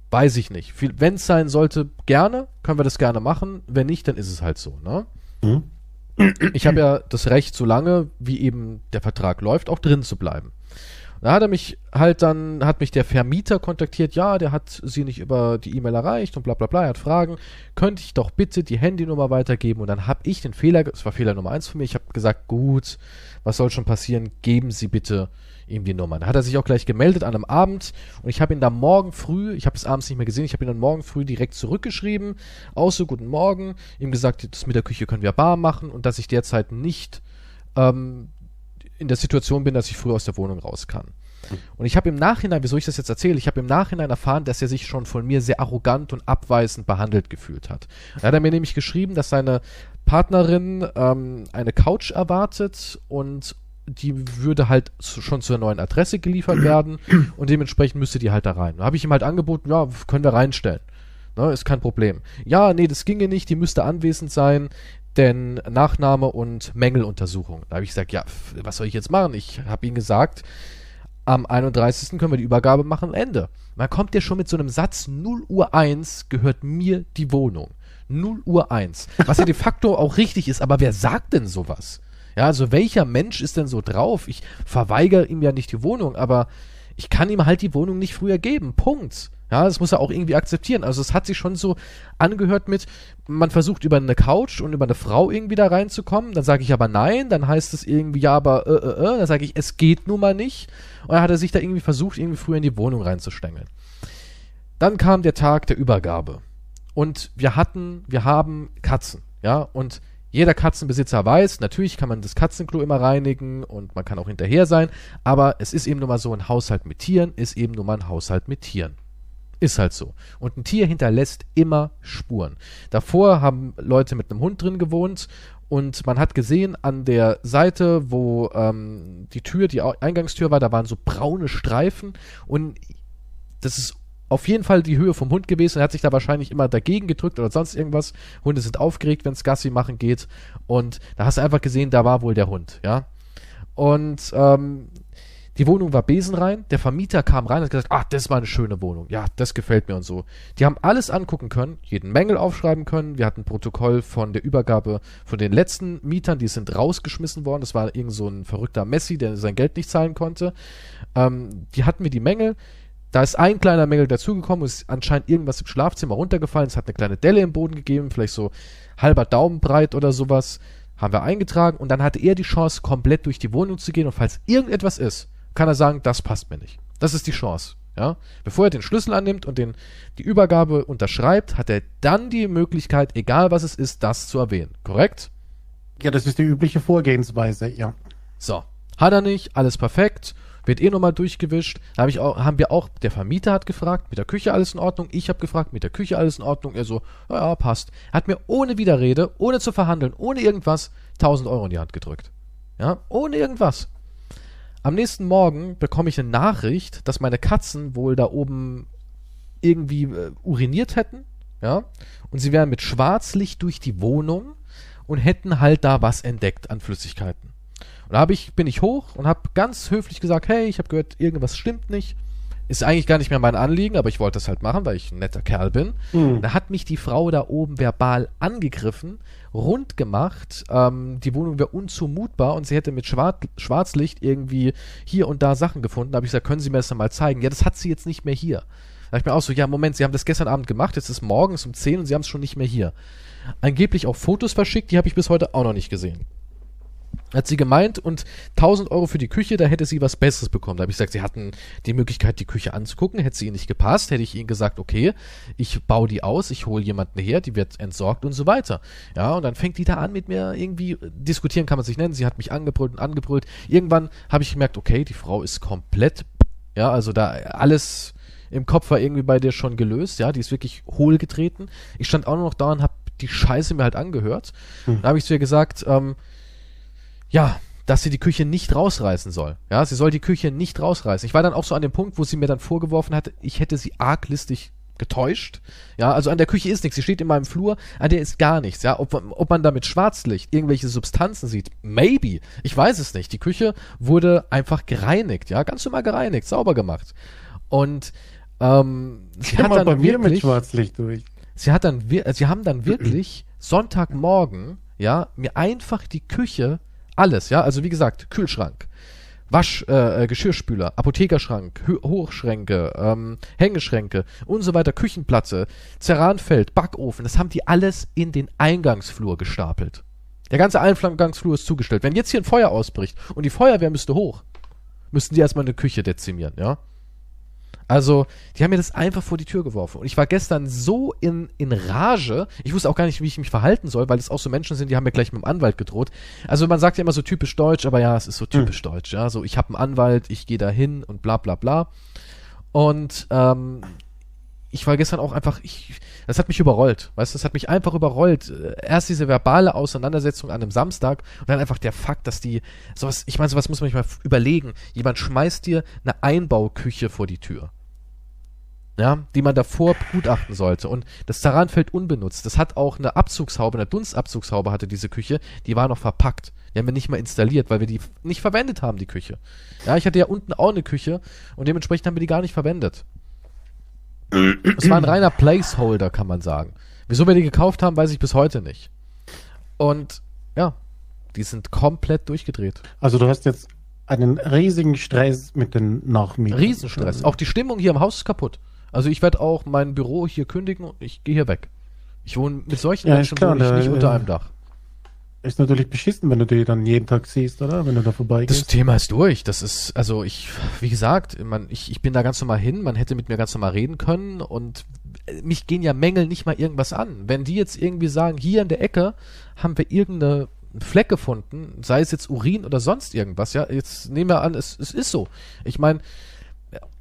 Weiß ich nicht. Wenn es sein sollte, gerne, können wir das gerne machen. Wenn nicht, dann ist es halt so, ne?
hm?
ich habe ja das Recht, so lange wie eben der Vertrag läuft, auch drin zu bleiben. Da hat er mich halt dann, hat mich der Vermieter kontaktiert, ja, der hat sie nicht über die E-Mail erreicht und bla bla bla, er hat Fragen, könnte ich doch bitte die Handynummer weitergeben? Und dann habe ich den Fehler, das war Fehler Nummer eins von mir, ich habe gesagt, gut, was soll schon passieren, geben Sie bitte ihm die Nummer. Da hat er sich auch gleich gemeldet an einem Abend und ich habe ihn da morgen früh, ich habe es abends nicht mehr gesehen, ich habe ihn dann morgen früh direkt zurückgeschrieben, so guten Morgen, ihm gesagt, das mit der Küche können wir bar machen und dass ich derzeit nicht ähm, in der Situation bin, dass ich früh aus der Wohnung raus kann. Und ich habe im Nachhinein, wieso ich das jetzt erzähle, ich habe im Nachhinein erfahren, dass er sich schon von mir sehr arrogant und abweisend behandelt gefühlt hat. Da hat er mir nämlich geschrieben, dass seine Partnerin ähm, eine Couch erwartet und die würde halt schon zur neuen Adresse geliefert werden und dementsprechend müsste die halt da rein. Da habe ich ihm halt angeboten, ja, können wir reinstellen. Ne, ist kein Problem. Ja, nee, das ginge nicht, die müsste anwesend sein, denn Nachname und Mängeluntersuchung. Da habe ich gesagt, ja, was soll ich jetzt machen? Ich habe ihm gesagt, am 31. können wir die Übergabe machen, Ende. Man kommt ja schon mit so einem Satz, 0 Uhr 1 gehört mir die Wohnung. 0 Uhr 1. Was ja de facto auch richtig ist, aber wer sagt denn sowas? Ja, also welcher Mensch ist denn so drauf? Ich verweigere ihm ja nicht die Wohnung, aber ich kann ihm halt die Wohnung nicht früher geben. Punkt. Ja, das muss er auch irgendwie akzeptieren. Also es hat sich schon so angehört mit, man versucht über eine Couch und über eine Frau irgendwie da reinzukommen. Dann sage ich aber nein, dann heißt es irgendwie, ja, aber äh, äh, äh. Dann sage ich, es geht nun mal nicht. Und dann hat er sich da irgendwie versucht, irgendwie früher in die Wohnung reinzustängeln. Dann kam der Tag der Übergabe. Und wir hatten, wir haben Katzen, ja, und jeder Katzenbesitzer weiß, natürlich kann man das Katzenklo immer reinigen und man kann auch hinterher sein, aber es ist eben nun mal so, ein Haushalt mit Tieren ist eben nun mal ein Haushalt mit Tieren. Ist halt so. Und ein Tier hinterlässt immer Spuren. Davor haben Leute mit einem Hund drin gewohnt und man hat gesehen an der Seite, wo ähm, die Tür, die Eingangstür war, da waren so braune Streifen und das ist auf jeden Fall die Höhe vom Hund gewesen. Er hat sich da wahrscheinlich immer dagegen gedrückt oder sonst irgendwas. Hunde sind aufgeregt, wenn es Gassi machen geht. Und da hast du einfach gesehen, da war wohl der Hund, ja. Und ähm, die Wohnung war besenrein. Der Vermieter kam rein und hat gesagt, ach, das war eine schöne Wohnung. Ja, das gefällt mir und so. Die haben alles angucken können, jeden Mängel aufschreiben können. Wir hatten ein Protokoll von der Übergabe von den letzten Mietern, die sind rausgeschmissen worden. Das war irgend so ein verrückter Messi, der sein Geld nicht zahlen konnte. Ähm, die hatten mir die Mängel. Da ist ein kleiner Mängel dazugekommen, ist anscheinend irgendwas im Schlafzimmer runtergefallen. Es hat eine kleine Delle im Boden gegeben, vielleicht so halber Daumen breit oder sowas. Haben wir eingetragen und dann hatte er die Chance, komplett durch die Wohnung zu gehen und falls irgendetwas ist, kann er sagen, das passt mir nicht. Das ist die Chance. Ja? Bevor er den Schlüssel annimmt und den, die Übergabe unterschreibt, hat er dann die Möglichkeit, egal was es ist, das zu erwähnen. Korrekt?
Ja, das ist die übliche Vorgehensweise, ja.
So. Hat er nicht, alles perfekt, wird eh nochmal durchgewischt. Da hab ich auch, haben wir auch, der Vermieter hat gefragt, mit der Küche alles in Ordnung. Ich habe gefragt, mit der Küche alles in Ordnung. Er so, ja, ja, passt. Hat mir ohne Widerrede, ohne zu verhandeln, ohne irgendwas, 1000 Euro in die Hand gedrückt. Ja, ohne irgendwas. Am nächsten Morgen bekomme ich eine Nachricht, dass meine Katzen wohl da oben irgendwie äh, uriniert hätten, ja, und sie wären mit Schwarzlicht durch die Wohnung und hätten halt da was entdeckt an Flüssigkeiten. Und da hab ich, bin ich hoch und habe ganz höflich gesagt, hey, ich habe gehört, irgendwas stimmt nicht. Ist eigentlich gar nicht mehr mein Anliegen, aber ich wollte das halt machen, weil ich ein netter Kerl bin. Mhm. Da hat mich die Frau da oben verbal angegriffen, rund gemacht. Ähm, die Wohnung wäre unzumutbar und sie hätte mit Schwar Schwarzlicht irgendwie hier und da Sachen gefunden. Da habe ich gesagt, können Sie mir das dann mal zeigen? Ja, das hat sie jetzt nicht mehr hier. Da habe ich mir auch so, ja, Moment, Sie haben das gestern Abend gemacht, jetzt ist morgens um 10 und Sie haben es schon nicht mehr hier. Angeblich auch Fotos verschickt, die habe ich bis heute auch noch nicht gesehen hat sie gemeint und 1000 Euro für die Küche, da hätte sie was Besseres bekommen. Da habe ich gesagt, sie hatten die Möglichkeit, die Küche anzugucken. Hätte sie ihnen nicht gepasst, hätte ich ihnen gesagt, okay, ich baue die aus, ich hole jemanden her, die wird entsorgt und so weiter. Ja, und dann fängt die da an mit mir irgendwie, diskutieren kann man sich nennen, sie hat mich angebrüllt und angebrüllt. Irgendwann habe ich gemerkt, okay, die Frau ist komplett, ja, also da alles im Kopf war irgendwie bei der schon gelöst, ja, die ist wirklich hohl getreten. Ich stand auch noch da und habe die Scheiße mir halt angehört. Hm. Da habe ich zu ihr gesagt, ähm, ja, dass sie die Küche nicht rausreißen soll. Ja, sie soll die Küche nicht rausreißen. Ich war dann auch so an dem Punkt, wo sie mir dann vorgeworfen hatte, ich hätte sie arglistig getäuscht. Ja, also an der Küche ist nichts. Sie steht in meinem Flur, an der ist gar nichts. Ja, ob, ob man da mit Schwarzlicht irgendwelche Substanzen sieht, maybe. Ich weiß es nicht. Die Küche wurde einfach gereinigt. Ja, ganz normal gereinigt, sauber gemacht. Und ähm, sie hat dann bei wirklich, mit Schwarzlicht durch. Sie hat dann, sie haben dann wirklich Sonntagmorgen, ja, mir einfach die Küche alles, ja. Also wie gesagt, Kühlschrank, Wasch, äh, äh Geschirrspüler, Apothekerschrank, H Hochschränke, ähm, Hängeschränke und so weiter, Küchenplatte, Ceranfeld, Backofen, das haben die alles in den Eingangsflur gestapelt. Der ganze Eingangsflur ist zugestellt. Wenn jetzt hier ein Feuer ausbricht und die Feuerwehr müsste hoch, müssten die erstmal eine Küche dezimieren, ja. Also, die haben mir das einfach vor die Tür geworfen. Und ich war gestern so in, in Rage, ich wusste auch gar nicht, wie ich mich verhalten soll, weil es auch so Menschen sind, die haben mir gleich mit dem Anwalt gedroht. Also man sagt ja immer so typisch deutsch, aber ja, es ist so hm. typisch mhm. deutsch, ja. So, ich habe einen Anwalt, ich gehe da hin und bla bla bla. Und ähm, ich war gestern auch einfach, ich, das hat mich überrollt, weißt du, das hat mich einfach überrollt. Erst diese verbale Auseinandersetzung an einem Samstag und dann einfach der Fakt, dass die, sowas, ich meine, sowas muss man sich mal überlegen. Jemand schmeißt dir eine Einbauküche vor die Tür. Ja, die man davor begutachten sollte. Und das Taranfeld unbenutzt. Das hat auch eine Abzugshaube, eine Dunstabzugshaube hatte diese Küche, die war noch verpackt. Die haben wir nicht mal installiert, weil wir die nicht verwendet haben, die Küche. Ja, ich hatte ja unten auch eine Küche und dementsprechend haben wir die gar nicht verwendet. Das war ein reiner Placeholder, kann man sagen. Wieso wir die gekauft haben, weiß ich bis heute nicht. Und ja, die sind komplett durchgedreht.
Also du hast jetzt einen riesigen Stress mit den Nachmietern.
Riesenstress. Auch die Stimmung hier im Haus ist kaputt. Also ich werde auch mein Büro hier kündigen und ich gehe hier weg. Ich wohne mit solchen
Ja,
Menschen
klar,
wohne ich
da-
nicht unter einem Dach.
Ist natürlich beschissen, wenn du die dann jeden Tag siehst, oder? Wenn du da
Das
vorbeigehst.
Thema ist durch. Das ist, also ich, wie gesagt, man, ich, ich bin da ganz normal hin, man hätte mit mir ganz normal reden können und äh, mich gehen ja Mängel nicht mal irgendwas an. Wenn die jetzt irgendwie sagen, hier in der Ecke haben wir irgendeine Fleck gefunden, sei es jetzt Urin oder sonst irgendwas, ja, jetzt nehmen wir an, es, es ist so. Ich meine,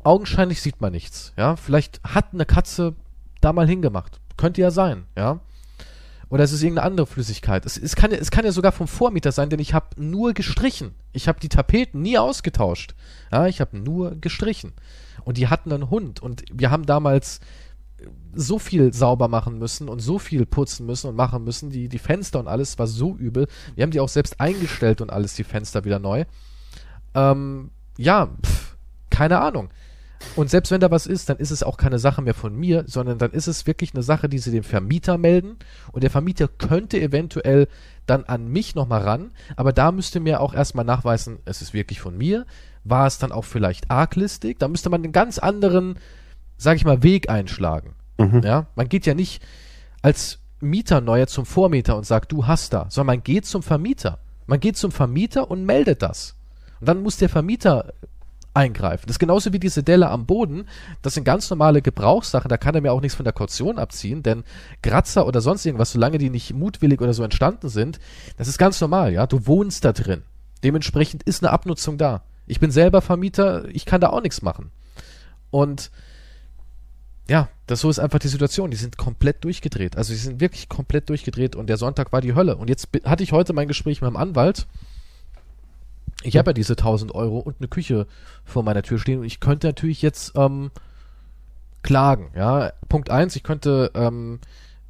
augenscheinlich sieht man nichts, ja. Vielleicht hat eine Katze da mal hingemacht. Könnte ja sein, ja. Oder es ist irgendeine andere Flüssigkeit. Es, es, kann, ja- es kann ja sogar vom Vormieter sein, denn ich habe nur gestrichen. Ich habe die Tapeten nie ausgetauscht. Ja, ich habe nur gestrichen. Und die hatten einen Hund. Und wir haben damals so viel sauber machen müssen und so viel putzen müssen und machen müssen. Die, die Fenster und alles war so übel. Wir haben die auch selbst eingestellt und alles, die Fenster wieder neu. Ähm, ja, pff, keine Ahnung. Und selbst wenn da was ist, dann ist es auch keine Sache mehr von mir, sondern dann ist es wirklich eine Sache, die sie dem Vermieter melden. Und der Vermieter könnte eventuell dann an mich nochmal ran, aber da müsste mir auch erstmal nachweisen, es ist wirklich von mir. War es dann auch vielleicht arglistig? Da müsste man einen ganz anderen, sag ich mal, Weg einschlagen.
Mhm.
Ja, man geht ja nicht als Mieter neuer zum Vormieter und sagt, du hast da, sondern man geht zum Vermieter. Man geht zum Vermieter und meldet das. Und dann muss der Vermieter eingreifen. Das ist genauso wie diese Delle am Boden. Das sind ganz normale Gebrauchssachen. Da kann er mir auch nichts von der Kaution abziehen, denn Kratzer oder sonst irgendwas, solange die nicht mutwillig oder so entstanden sind, das ist ganz normal, ja. Du wohnst da drin. Dementsprechend ist eine Abnutzung da. Ich bin selber Vermieter, ich kann da auch nichts machen. Und ja, das so ist einfach die Situation. Die sind komplett durchgedreht. Also die sind wirklich komplett durchgedreht und der Sonntag war die Hölle. Und jetzt hatte ich heute mein Gespräch mit dem Anwalt. Ich habe ja diese 1000 Euro und eine Küche vor meiner Tür stehen und ich könnte natürlich jetzt ähm, klagen. Ja, Punkt eins: Ich könnte ähm,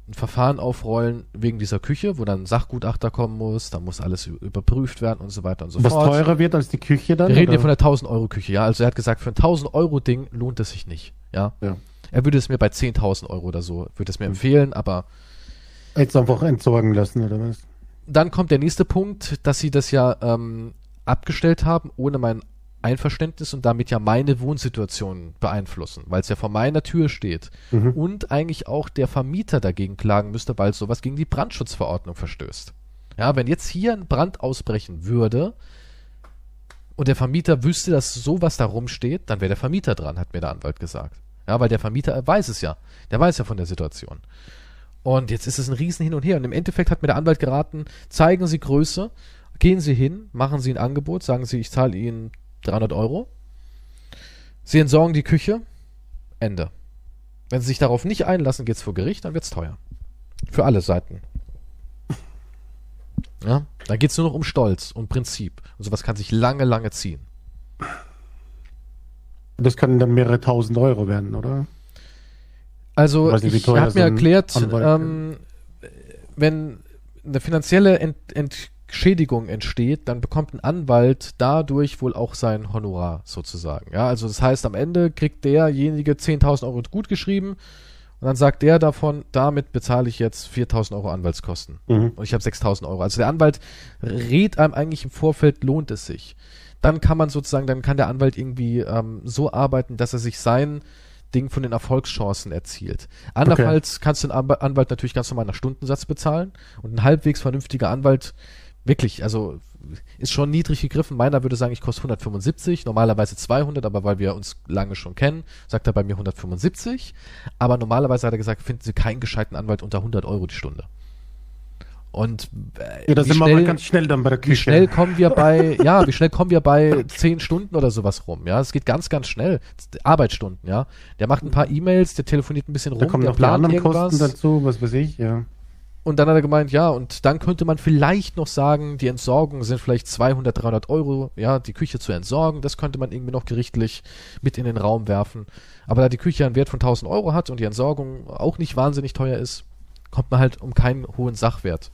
ein Verfahren aufrollen wegen dieser Küche, wo dann ein Sachgutachter kommen muss, da muss alles überprüft werden und so weiter und so
Was
fort.
teurer wird als die Küche dann?
Wir reden hier
oder?
von der 1000 Euro Küche, ja. Also er hat gesagt, für ein 1000 Euro Ding lohnt es sich nicht, ja.
Ja.
Er würde es mir bei 10.000 Euro oder so, würde es mir empfehlen, aber
Jetzt einfach entsorgen lassen, oder was?
dann kommt der nächste Punkt, dass sie das ja ähm, abgestellt haben, ohne mein Einverständnis und damit ja meine Wohnsituation beeinflussen, weil es ja vor meiner Tür steht.
Mhm.
Und eigentlich auch der Vermieter dagegen klagen müsste, weil sowas gegen die Brandschutzverordnung verstößt. Ja, wenn jetzt hier ein Brand ausbrechen würde und der Vermieter wüsste, dass sowas da rumsteht, dann wäre der Vermieter dran, hat mir der Anwalt gesagt. Ja, weil der Vermieter weiß es ja. Der weiß ja von der Situation. Und jetzt ist es ein Riesen hin und her. Und im Endeffekt hat mir der Anwalt geraten, zeigen Sie Größe, gehen Sie hin, machen Sie ein Angebot, sagen Sie, ich zahle Ihnen 300 Euro. Sie entsorgen die Küche, Ende. Wenn Sie sich darauf nicht einlassen, geht's vor Gericht, dann wird's teuer. Für alle Seiten. Ja, da geht's nur noch um Stolz und Prinzip. Und sowas kann sich lange, lange ziehen.
Das können dann mehrere tausend Euro werden, oder?
Also ich
teuer
habe mir erklärt, ähm, wenn eine finanzielle Ent Entschädigung entsteht, dann bekommt ein Anwalt dadurch wohl auch sein Honorar sozusagen. Ja, also das heißt, am Ende kriegt derjenige 10.000 Euro gut geschrieben und dann sagt der davon, damit bezahle ich jetzt 4.000 Euro Anwaltskosten.
Mhm.
Und ich habe 6.000 Euro. Also der Anwalt rät einem eigentlich im Vorfeld, lohnt es sich. Dann kann man sozusagen, dann kann der Anwalt irgendwie ähm, so arbeiten, dass er sich sein Ding von den Erfolgschancen erzielt. Andernfalls kannst du den Anw- Anwalt natürlich ganz normal nach Stundensatz bezahlen und ein halbwegs vernünftiger Anwalt, wirklich, also ist schon niedrig gegriffen. Meiner würde sagen, ich koste 175, normalerweise 200, aber weil wir uns lange schon kennen, sagt er bei mir 175. Aber normalerweise hat er gesagt, finden Sie keinen gescheiten Anwalt unter 100 Euro die Stunde. Und äh,
Ja, da sind wir
schnell-
ganz schnell dann bei der Küche.
wie schnell kommen wir bei, ja, wie schnell kommen wir bei zehn Stunden oder sowas rum? Ja, es geht ganz, ganz schnell. Arbeitsstunden, ja. Der macht ein paar E-Mails, der telefoniert ein bisschen
da
rum,
kommen
der
noch die anderen
irgendwas.
Kosten dazu, was weiß ich, ja.
Und dann hat er gemeint, ja, und dann könnte man vielleicht noch sagen, die Entsorgung sind vielleicht 200, 300 Euro, ja, die Küche zu entsorgen. Das könnte man irgendwie noch gerichtlich mit in den Raum werfen. Aber da die Küche einen Wert von 1000 Euro hat und die Entsorgung auch nicht wahnsinnig teuer ist, kommt man halt um keinen hohen Sachwert.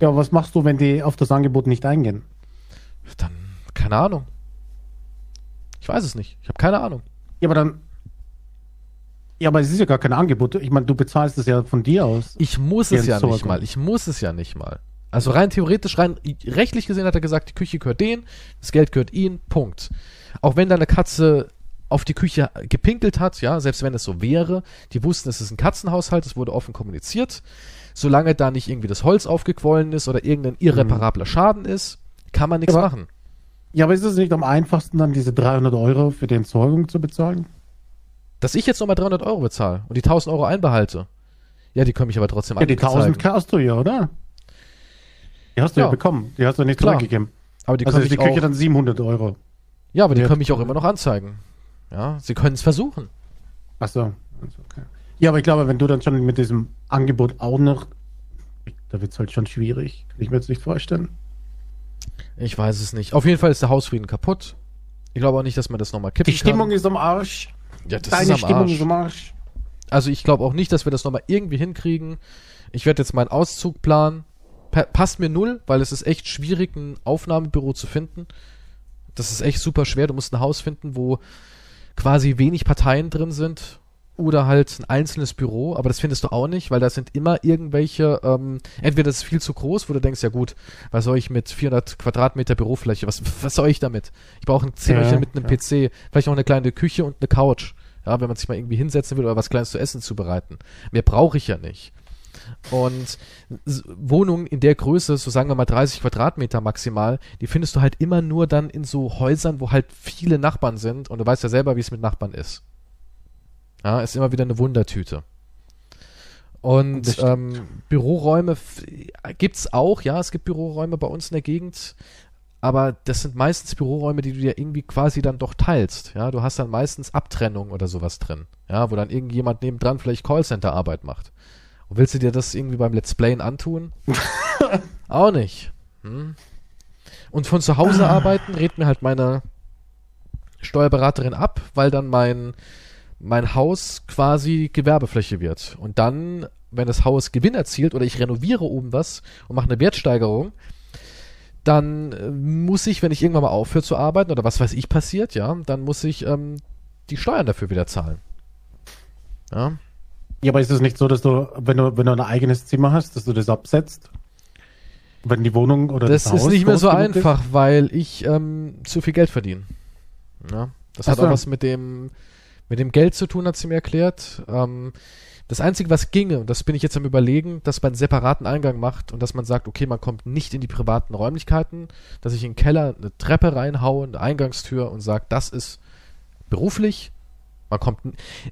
Ja, was machst du, wenn die auf das Angebot nicht eingehen?
Dann, keine Ahnung. Ich weiß es nicht. Ich habe keine Ahnung.
Ja, aber dann. Ja, aber es ist ja gar kein Angebot. Ich meine, du bezahlst es ja von dir aus.
Ich muss es ja nicht
Entsorgung.
mal. Ich muss es ja nicht mal. Also rein theoretisch, rein rechtlich gesehen hat er gesagt, die Küche gehört denen, das Geld gehört ihnen, Punkt. Auch wenn deine Katze auf die Küche gepinkelt hat, ja, selbst wenn es so wäre, die wussten, es ist ein Katzenhaushalt, es wurde offen kommuniziert. Solange da nicht irgendwie das Holz aufgequollen ist oder irgendein irreparabler Schaden ist, kann man nichts
Aber-
machen.
Ja, aber ist es nicht am einfachsten, dann diese 300 Euro für die Entsorgung zu bezahlen?
Dass ich jetzt nochmal 300 Euro bezahle und die 1000 Euro einbehalte, ja, die können mich aber trotzdem
Ja, die
anzeigen.
1000 hast du ja, oder? Die hast du ja,
Ja.
bekommen. Die hast du nicht
Klar.
zurückgegeben.
Aber die
also die
auch,
dann 700 Euro.
ja, aber die
Ja.
können mich auch immer noch anzeigen. Ja, sie können es versuchen.
Ach so. Also, okay. Ja, aber ich glaube, wenn du dann schon mit diesem Angebot auch noch. Da wird es halt schon schwierig. Kann ich mir jetzt nicht vorstellen.
Ich weiß es nicht. Auf jeden Fall ist der Hausfrieden kaputt. Ich glaube auch nicht, dass man das nochmal kippen
Die Stimmung
kann.
ist am Arsch.
Ja, das
Deine
ist am
Stimmung
Arsch.
am Arsch.
Also ich glaube auch nicht, dass wir das nochmal irgendwie hinkriegen. Ich werde jetzt meinen Auszug planen. Pa passt mir null, weil es ist echt schwierig, ein Aufnahmebüro zu finden. Das ist echt super schwer. Du musst ein Haus finden, wo quasi wenig Parteien drin sind. Oder halt ein einzelnes Büro, aber das findest du auch nicht, weil da sind immer irgendwelche, ähm, entweder das ist viel zu groß, wo du denkst, ja gut, was soll ich mit 400 Quadratmeter Bürofläche, was, was soll ich damit? Ich brauche ein Zimmerchen
Ja,
mit einem
ja.
PC, vielleicht noch eine kleine Küche und eine Couch. Ja, wenn man sich mal irgendwie hinsetzen will oder was Kleines zu essen zubereiten. Mehr brauche ich ja nicht. Und Wohnungen in der Größe, so sagen wir mal 30 Quadratmeter maximal, die findest du halt immer nur dann in so Häusern, wo halt viele Nachbarn sind und du weißt ja selber, wie es mit Nachbarn ist. Ja, ist immer wieder eine Wundertüte. Und ähm, Büroräume gibt's auch, ja, es gibt Büroräume bei uns in der Gegend, aber das sind meistens Büroräume, die du dir irgendwie quasi dann doch teilst. Ja, du hast dann meistens Abtrennung oder sowas drin. Ja, wo dann irgendjemand nebendran vielleicht Callcenter-Arbeit macht. Und willst du dir das irgendwie beim Let's Playen antun? Auch nicht. Hm? Und von zu Hause arbeiten redet mir halt meine Steuerberaterin ab, weil dann mein, mein Haus quasi Gewerbefläche wird. Und dann, wenn das Haus Gewinn erzielt oder ich renoviere oben was und mache eine Wertsteigerung, dann äh, muss ich, wenn ich irgendwann mal aufhöre zu arbeiten oder was weiß ich passiert, ja, dann muss ich ähm, die Steuern dafür wieder zahlen. Ja.
Ja, aber ist es nicht so, dass du, wenn du, wenn du ein eigenes Zimmer hast, dass du das absetzt? Wenn die Wohnung oder
Das
das,
ist
Haus
nicht mehr so einfach, weil ich ähm, zu viel Geld verdiene. Ja, das
Ach
hat
so.
auch was mit dem, mit dem Geld zu tun, hat sie mir erklärt. Ähm, das Einzige, was ginge, und das bin ich jetzt am überlegen, dass man einen separaten Eingang macht und dass man sagt, okay, man kommt nicht in die privaten Räumlichkeiten, dass ich in den Keller eine Treppe reinhaue, eine Eingangstür und sage, das ist beruflich. Man kommt.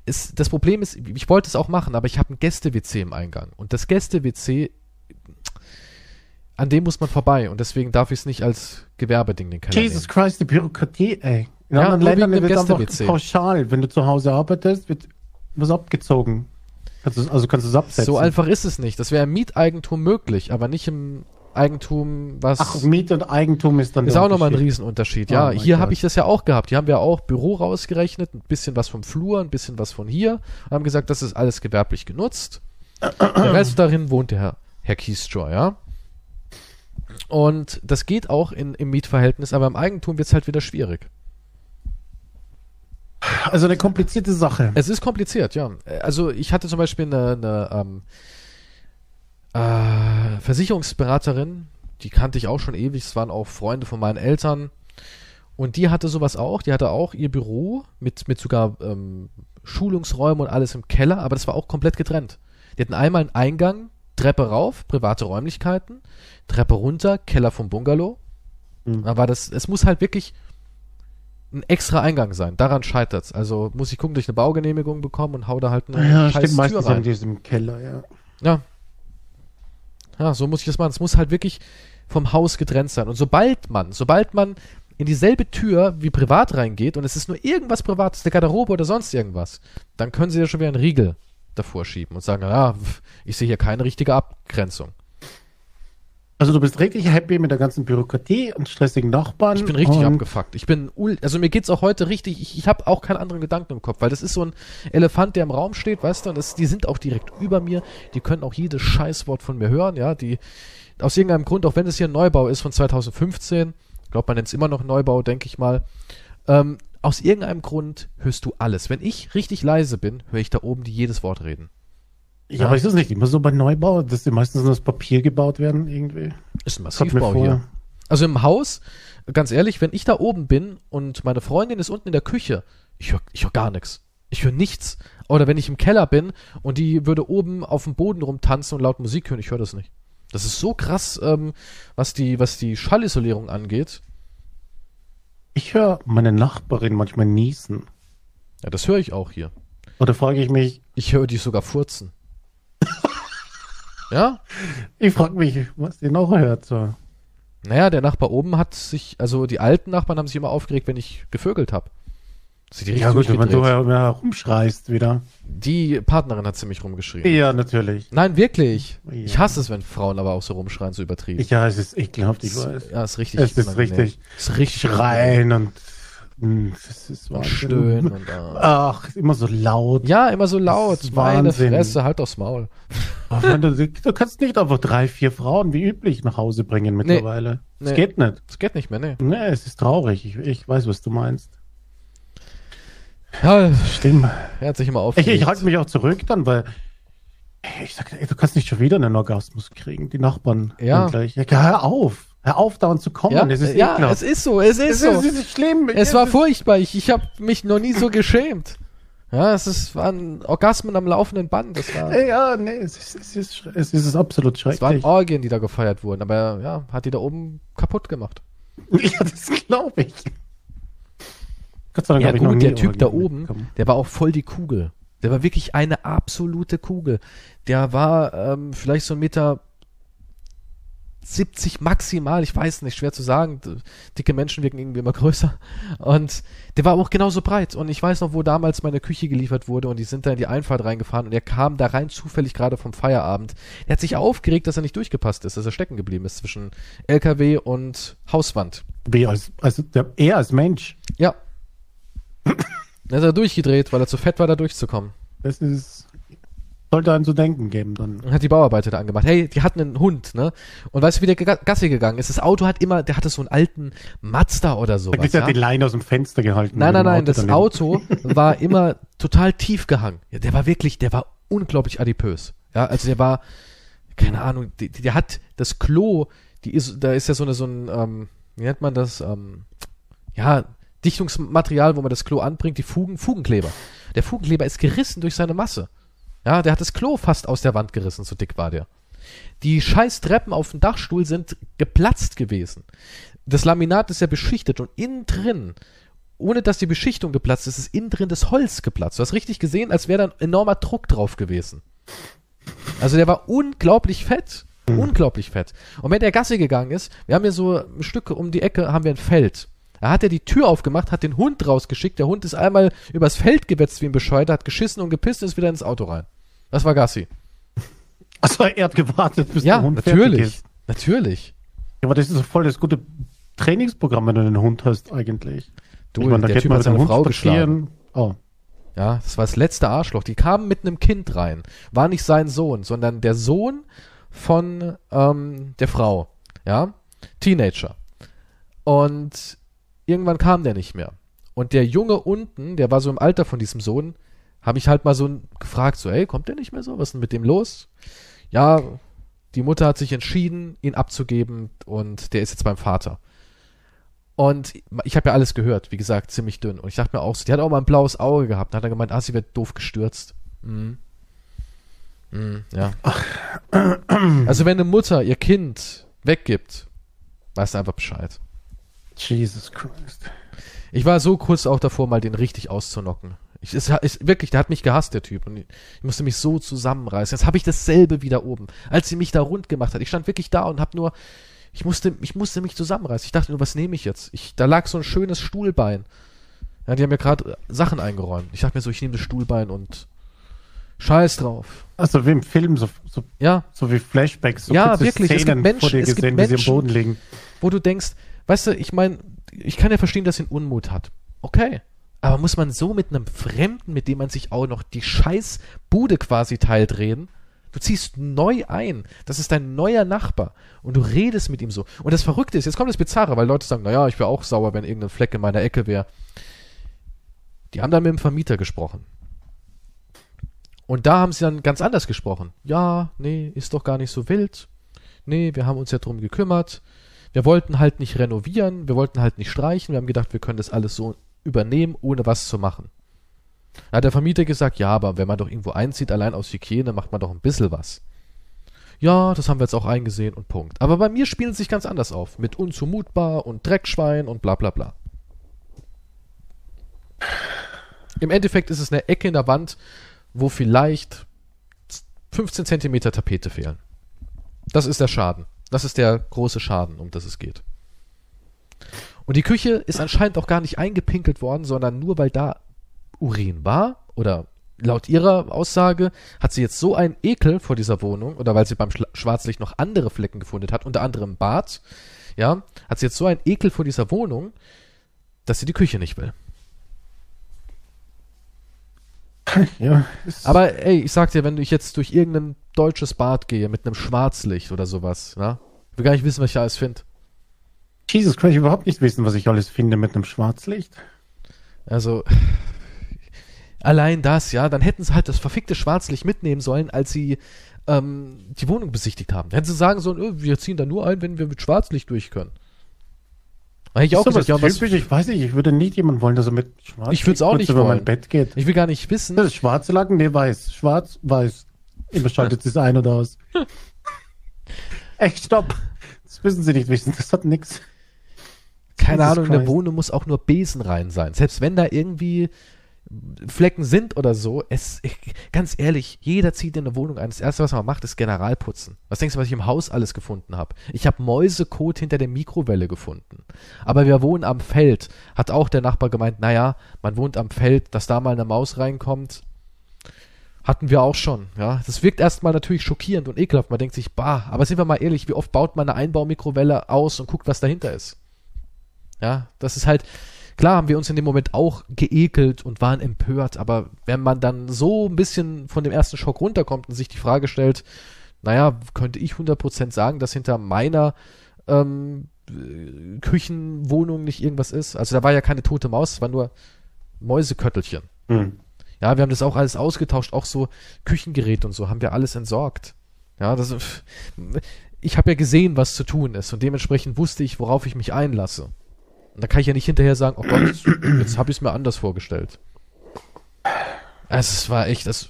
Ist, das Problem ist, ich wollte es auch machen, aber ich habe ein Gäste-WC im Eingang. Und das Gäste-WC, an dem muss man vorbei. Und deswegen darf ich es nicht als Gewerbeding den Keller
Jesus Christ, die Bürokratie, ey. In
Ja,
anderen Ländern wird einfach
Gäste-WC.
pauschal, wenn du zu Hause arbeitest, wird was abgezogen. Kannst du, also kannst du es absetzen.
So einfach ist es nicht. Das wäre im Mieteigentum möglich, aber nicht im Eigentum, was.
Ach, Miet und Eigentum ist dann
ist auch nochmal ein
Unterschied.
Riesenunterschied.
Oh
Ja,
mein
hier habe ich das ja auch gehabt. Hier haben wir auch Büro rausgerechnet, ein bisschen was vom Flur, ein bisschen was von hier. Und haben gesagt, das ist alles gewerblich genutzt. Der Rest darin wohnt der Herr, Herr Kiestroy, ja. Und das geht auch in, im Mietverhältnis, aber im Eigentum wird es halt wieder schwierig.
Also eine komplizierte Sache.
Es ist kompliziert, ja. Also ich hatte zum Beispiel eine, eine ähm, äh, Versicherungsberaterin, die kannte ich auch schon ewig, es waren auch Freunde von meinen Eltern. Und die hatte sowas auch, die hatte auch ihr Büro mit, mit sogar ähm, Schulungsräumen und alles im Keller, aber das war auch komplett getrennt. Die hatten einmal einen Eingang, Treppe rauf, private Räumlichkeiten, Treppe runter, Keller vom Bungalow.
Mhm.
Aber das, es muss halt wirklich ein extra Eingang sein. Daran scheitert's. Also muss ich gucken, durch eine Baugenehmigung bekommen und hau da halt eine
Ja,
scheiß
stimmt, meistens
Tür rein.
in diesem Keller, ja.
Ja. Ja, so muss ich das machen. Es muss halt wirklich vom Haus getrennt sein. Und sobald man, sobald man in dieselbe Tür wie privat reingeht und es ist nur irgendwas Privates, eine Garderobe oder sonst irgendwas, dann können sie ja schon wieder einen Riegel davor schieben und sagen, ja, ich sehe hier keine richtige Abgrenzung.
Also du bist richtig happy mit der ganzen Bürokratie und stressigen Nachbarn.
Ich bin richtig abgefuckt. Ich bin, ul- also mir geht's auch heute richtig, ich, ich habe auch keinen anderen Gedanken im Kopf, weil das ist so ein Elefant, der im Raum steht, weißt du, und das, die sind auch direkt über mir, die können auch jedes Scheißwort von mir hören, ja, die, aus irgendeinem Grund, auch wenn es hier ein Neubau ist von 2015, ich glaube, man nennt es immer noch Neubau, denke ich mal, ähm, aus irgendeinem Grund hörst du alles. Wenn ich richtig leise bin, höre ich da oben die jedes Wort reden.
Ja, ist das nicht immer so bei Neubau, dass die meistens nur aus Papier gebaut werden irgendwie?
Ist ein Massivbau hier. Also im Haus, ganz ehrlich, wenn ich da oben bin und meine Freundin ist unten in der Küche, ich höre ich hör gar nichts. Ich höre nichts. Oder wenn ich im Keller bin und die würde oben auf dem Boden rumtanzen und laut Musik hören, ich höre das nicht. Das ist so krass, ähm, was die, was die Schallisolierung angeht.
Ich höre meine Nachbarin manchmal niesen.
Ja, das höre ich auch hier.
Oder frage ich mich,
Ich höre die sogar furzen. Ja?
ich frage mich, was die noch hört. So.
Naja, der Nachbar oben hat sich, also die alten Nachbarn haben sich immer aufgeregt, wenn ich gevögelt habe. Sie die
Ja gut, wenn du ja rumschreist wieder.
Die Partnerin hat ziemlich rumgeschrien.
Ja, natürlich.
Nein, wirklich.
Ja.
Ich hasse es, wenn Frauen aber auch so rumschreien, so übertrieben.
Ich, ja, es ist ekelhaft, ich
Es-
weiß.
Ja, ist richtig.
Es ist richtig.
Ist richtig
Schreien und das ist
Und stöhnen und ah.
Ach, immer so laut.
Ja, immer so laut.
Das ist
Meine
Wahnsinn.
Fresse, halt aufs Maul.
Aber du, du kannst nicht einfach drei, vier Frauen wie üblich nach Hause bringen mittlerweile. Das
Nee.
geht nicht.
Das geht nicht mehr, ne?
Nee, es ist traurig. Ich, ich weiß, was du meinst.
Ja,
Stimmt.
er hat sich immer
Ich,
aufgeregt.
ich halte mich auch zurück dann, weil ich sag, ey, du kannst nicht schon wieder einen Orgasmus kriegen, die Nachbarn.
Ja.
Gleich. Ja, hör auf. Hör auf, dauernd zu kommen.
ja,
Es ist
ja
ekelhaft.
es ist so, es ist
es
so.
ist, es ist schlimm.
Es war furchtbar. Ich, ich habe mich noch nie so geschämt. Ja, es ist, waren Orgasmen am laufenden Band. Das war,
Ja, nee, es ist, es ist, es ist absolut
es waren
schrecklich.
Orgien, die da gefeiert wurden. Aber ja, hat die da oben kaputt gemacht.
Ja, das glaube ich. Gott sei Dank
Ja
hab ich noch
gut, der Typ da oben, der war auch voll die Kugel. Der war wirklich eine absolute Kugel. Der war ähm, vielleicht so ein Meter 70 maximal, ich weiß nicht, schwer zu sagen. Dicke Menschen wirken irgendwie immer größer. Und der war auch genauso breit. Und ich weiß noch, wo damals meine Küche geliefert wurde und die sind da in die Einfahrt reingefahren und er kam da rein zufällig gerade vom Feierabend. Er hat sich aufgeregt, dass er nicht durchgepasst ist, dass er stecken geblieben ist zwischen LKW und Hauswand.
Wie als, also er als Mensch.
Ja. Dann ist er durchgedreht, weil er zu fett war, da durchzukommen.
Das ist, sollte einen zu denken geben dann.
Und hat die Bauarbeiter da angemacht. Hey, die hatten einen Hund, ne? Und weißt du, wie der Ga- Gassi gegangen ist? Das Auto hat immer, der hatte so einen alten Mazda oder
Da
sowas.
kriegt er
Ja?
die Leine aus dem Fenster gehalten.
Nein, nein, nein, das
daneben.
Auto war immer total tief gehangen. Ja, der war wirklich, der war unglaublich adipös. Ja, also der war, keine Ahnung, die, der hat das Klo, die ist, da ist ja so eine, so ein, ähm, wie nennt man das, ähm, ja, Dichtungsmaterial, wo man das Klo anbringt, die Fugen, Fugenkleber. Der Fugenkleber ist gerissen durch seine Masse. Ja, der hat das Klo fast aus der Wand gerissen, so dick war der. Die scheiß Treppen auf dem Dachstuhl sind geplatzt gewesen. Das Laminat ist ja beschichtet und innen drin, ohne dass die Beschichtung geplatzt ist, ist innen drin das Holz geplatzt. Du hast richtig gesehen, als wäre da ein enormer Druck drauf gewesen. Also der war unglaublich fett. Unglaublich fett. Und wenn der Gasse gegangen ist, wir haben hier so ein Stück um die Ecke, haben wir ein Feld. Da hat er die Tür aufgemacht, hat den Hund rausgeschickt. Der Hund ist einmal übers Feld gewetzt wie ein Bescheuerter, hat geschissen und gepisst und ist wieder ins Auto rein. Das war Gassi.
Also er hat gewartet, bis
Ja,
der Hund fertig
natürlich.
ist.
Natürlich.
Ja, aber das ist voll das gute Trainingsprogramm, wenn du einen Hund hast eigentlich.
Du,
Ich meine, da
der Typ hat seine
Hund
Frau geschlagen.
Oh.
Ja, das war das letzte Arschloch. Die kamen mit einem Kind rein. War nicht sein Sohn, sondern der Sohn von ähm, der Frau. Ja, Teenager. Und irgendwann kam der nicht mehr. Und der Junge unten, der war so im Alter von diesem Sohn, habe ich halt mal so gefragt, so, ey, kommt der nicht mehr so? Was ist denn mit dem los? Ja, die Mutter hat sich entschieden, ihn abzugeben und der ist jetzt beim Vater. Und ich habe ja alles gehört, wie gesagt, ziemlich dünn. Und ich dachte mir auch so, die hat auch mal ein blaues Auge gehabt. Dann hat er gemeint, ah, sie wird doof gestürzt. Mhm. Mhm, ja. Also wenn eine Mutter ihr Kind weggibt, weißt du einfach Bescheid.
Jesus Christ.
Ich war so kurz auch davor, mal den richtig auszunocken. Ich, es ist wirklich, der hat mich gehasst, der Typ. Und ich, ich musste mich so zusammenreißen. Jetzt habe ich dasselbe wieder oben. Als sie mich da rund gemacht hat. Ich stand wirklich da und habe nur, ich musste, ich musste mich zusammenreißen. Ich dachte nur, was nehme ich jetzt? Ich, da lag so ein schönes Stuhlbein. Ja, die haben mir gerade Sachen eingeräumt. Ich dachte mir so, ich nehme das Stuhlbein und Scheiß drauf.
Also wie im Film, so, so,
Ja,
so wie Flashbacks, so
Ja, wirklich, es gibt Menschen-
vor dir
es gibt
gesehen, wie sie
Menschen-
Boden liegen.
wo du denkst, weißt du, ich meine, ich kann ja verstehen, dass er einen Unmut hat. Okay. Aber muss man so mit einem Fremden, mit dem man sich auch noch die scheiß Bude quasi teilt, reden? Du ziehst neu ein. Das ist dein neuer Nachbar. Und du redest mit ihm so. Und das Verrückte ist, jetzt kommt das Bizarre, weil Leute sagen, naja, ich wäre auch sauer, wenn irgendein Fleck in meiner Ecke wäre. Die haben dann mit dem Vermieter gesprochen. Und da haben sie dann ganz anders gesprochen. Ja, nee, ist doch gar nicht so wild. Nee, wir haben uns ja drum gekümmert. Wir wollten halt nicht renovieren, wir wollten halt nicht streichen. Wir haben gedacht, wir können das alles so übernehmen, ohne was zu machen. Da hat der Vermieter gesagt, ja, aber wenn man doch irgendwo einzieht, allein aus Hygiene, macht man doch ein bisschen was. Ja, das haben wir jetzt auch eingesehen und Punkt. Aber bei mir spielen sie sich ganz anders auf. Mit unzumutbar und Dreckschwein und bla bla bla. Im Endeffekt ist es eine Ecke in der Wand, wo vielleicht 15 Zentimeter Tapete fehlen. Das ist der Schaden. Das ist der große Schaden, um das es geht. Und die Küche ist anscheinend auch gar nicht eingepinkelt worden, sondern nur weil da Urin war oder laut ihrer Aussage hat sie jetzt so einen Ekel vor dieser Wohnung oder weil sie beim Schwarzlicht noch andere Flecken gefunden hat, unter anderem Bad, ja, hat sie jetzt so einen Ekel vor dieser Wohnung, dass sie die Küche nicht will.
Ja,
Aber ey, ich sag dir, wenn ich jetzt durch irgendein deutsches Bad gehe mit einem Schwarzlicht oder sowas, ja, ich will gar nicht wissen, was ich alles finde.
Jesus Christ, ich überhaupt nicht wissen, was ich alles finde mit einem Schwarzlicht.
Also, allein das, ja, dann hätten sie halt das verfickte Schwarzlicht mitnehmen sollen, als sie ähm, die Wohnung besichtigt haben. Dann hätten sie sagen sollen, öh, wir ziehen da nur ein, wenn wir mit Schwarzlicht durch können. Hätte ich auch gesagt, ja, was,
typisch, ich weiß nicht, ich würde nie jemanden wollen, dass er mit Schwarzlicht
Ich würd's auch
kurz
nicht
über
wollen.
mein Bett geht.
ich will gar nicht wissen.
Das ist schwarze Lacken? Nee, weiß. Schwarz, weiß. Immer schaltet sie es ein oder aus. Echt, stopp. Das müssen sie nicht wissen. Das hat nix.
Keine
Jesus
Ahnung, in der. Wohnung muss auch nur Besen rein sein. Selbst wenn da irgendwie Flecken sind oder so, es, ich, ganz ehrlich, jeder zieht in eine Wohnung ein. Das erste, was man macht, ist Generalputzen. Was denkst du, was ich im Haus alles gefunden habe? Ich habe Mäusekot hinter der Mikrowelle gefunden. Aber wir wohnen am Feld. Hat auch der Nachbar gemeint, naja, man wohnt am Feld, dass da mal eine Maus reinkommt. Hatten wir auch schon, ja. Das wirkt erstmal natürlich schockierend und ekelhaft. Man denkt sich, bah, aber sind wir mal ehrlich, wie oft baut man eine Einbaumikrowelle aus und guckt, was dahinter ist? Ja, das ist halt, klar haben wir uns in dem Moment auch geekelt und waren empört, aber wenn man dann so ein bisschen von dem ersten Schock runterkommt und sich die Frage stellt, naja, könnte ich 100% sagen, dass hinter meiner ähm, äh, Küchenwohnung nicht irgendwas ist? Also da war ja keine tote Maus, es war nur Mäuseköttelchen.
Hm.
Ja, wir haben das auch alles ausgetauscht, auch so Küchengerät und so, haben wir alles entsorgt. Ja, das, ich habe ja gesehen, was zu tun ist und dementsprechend wusste ich, worauf ich mich einlasse. Und da kann ich ja nicht hinterher sagen, oh Gott, jetzt, jetzt habe ich es mir anders vorgestellt. Also, es war echt, das,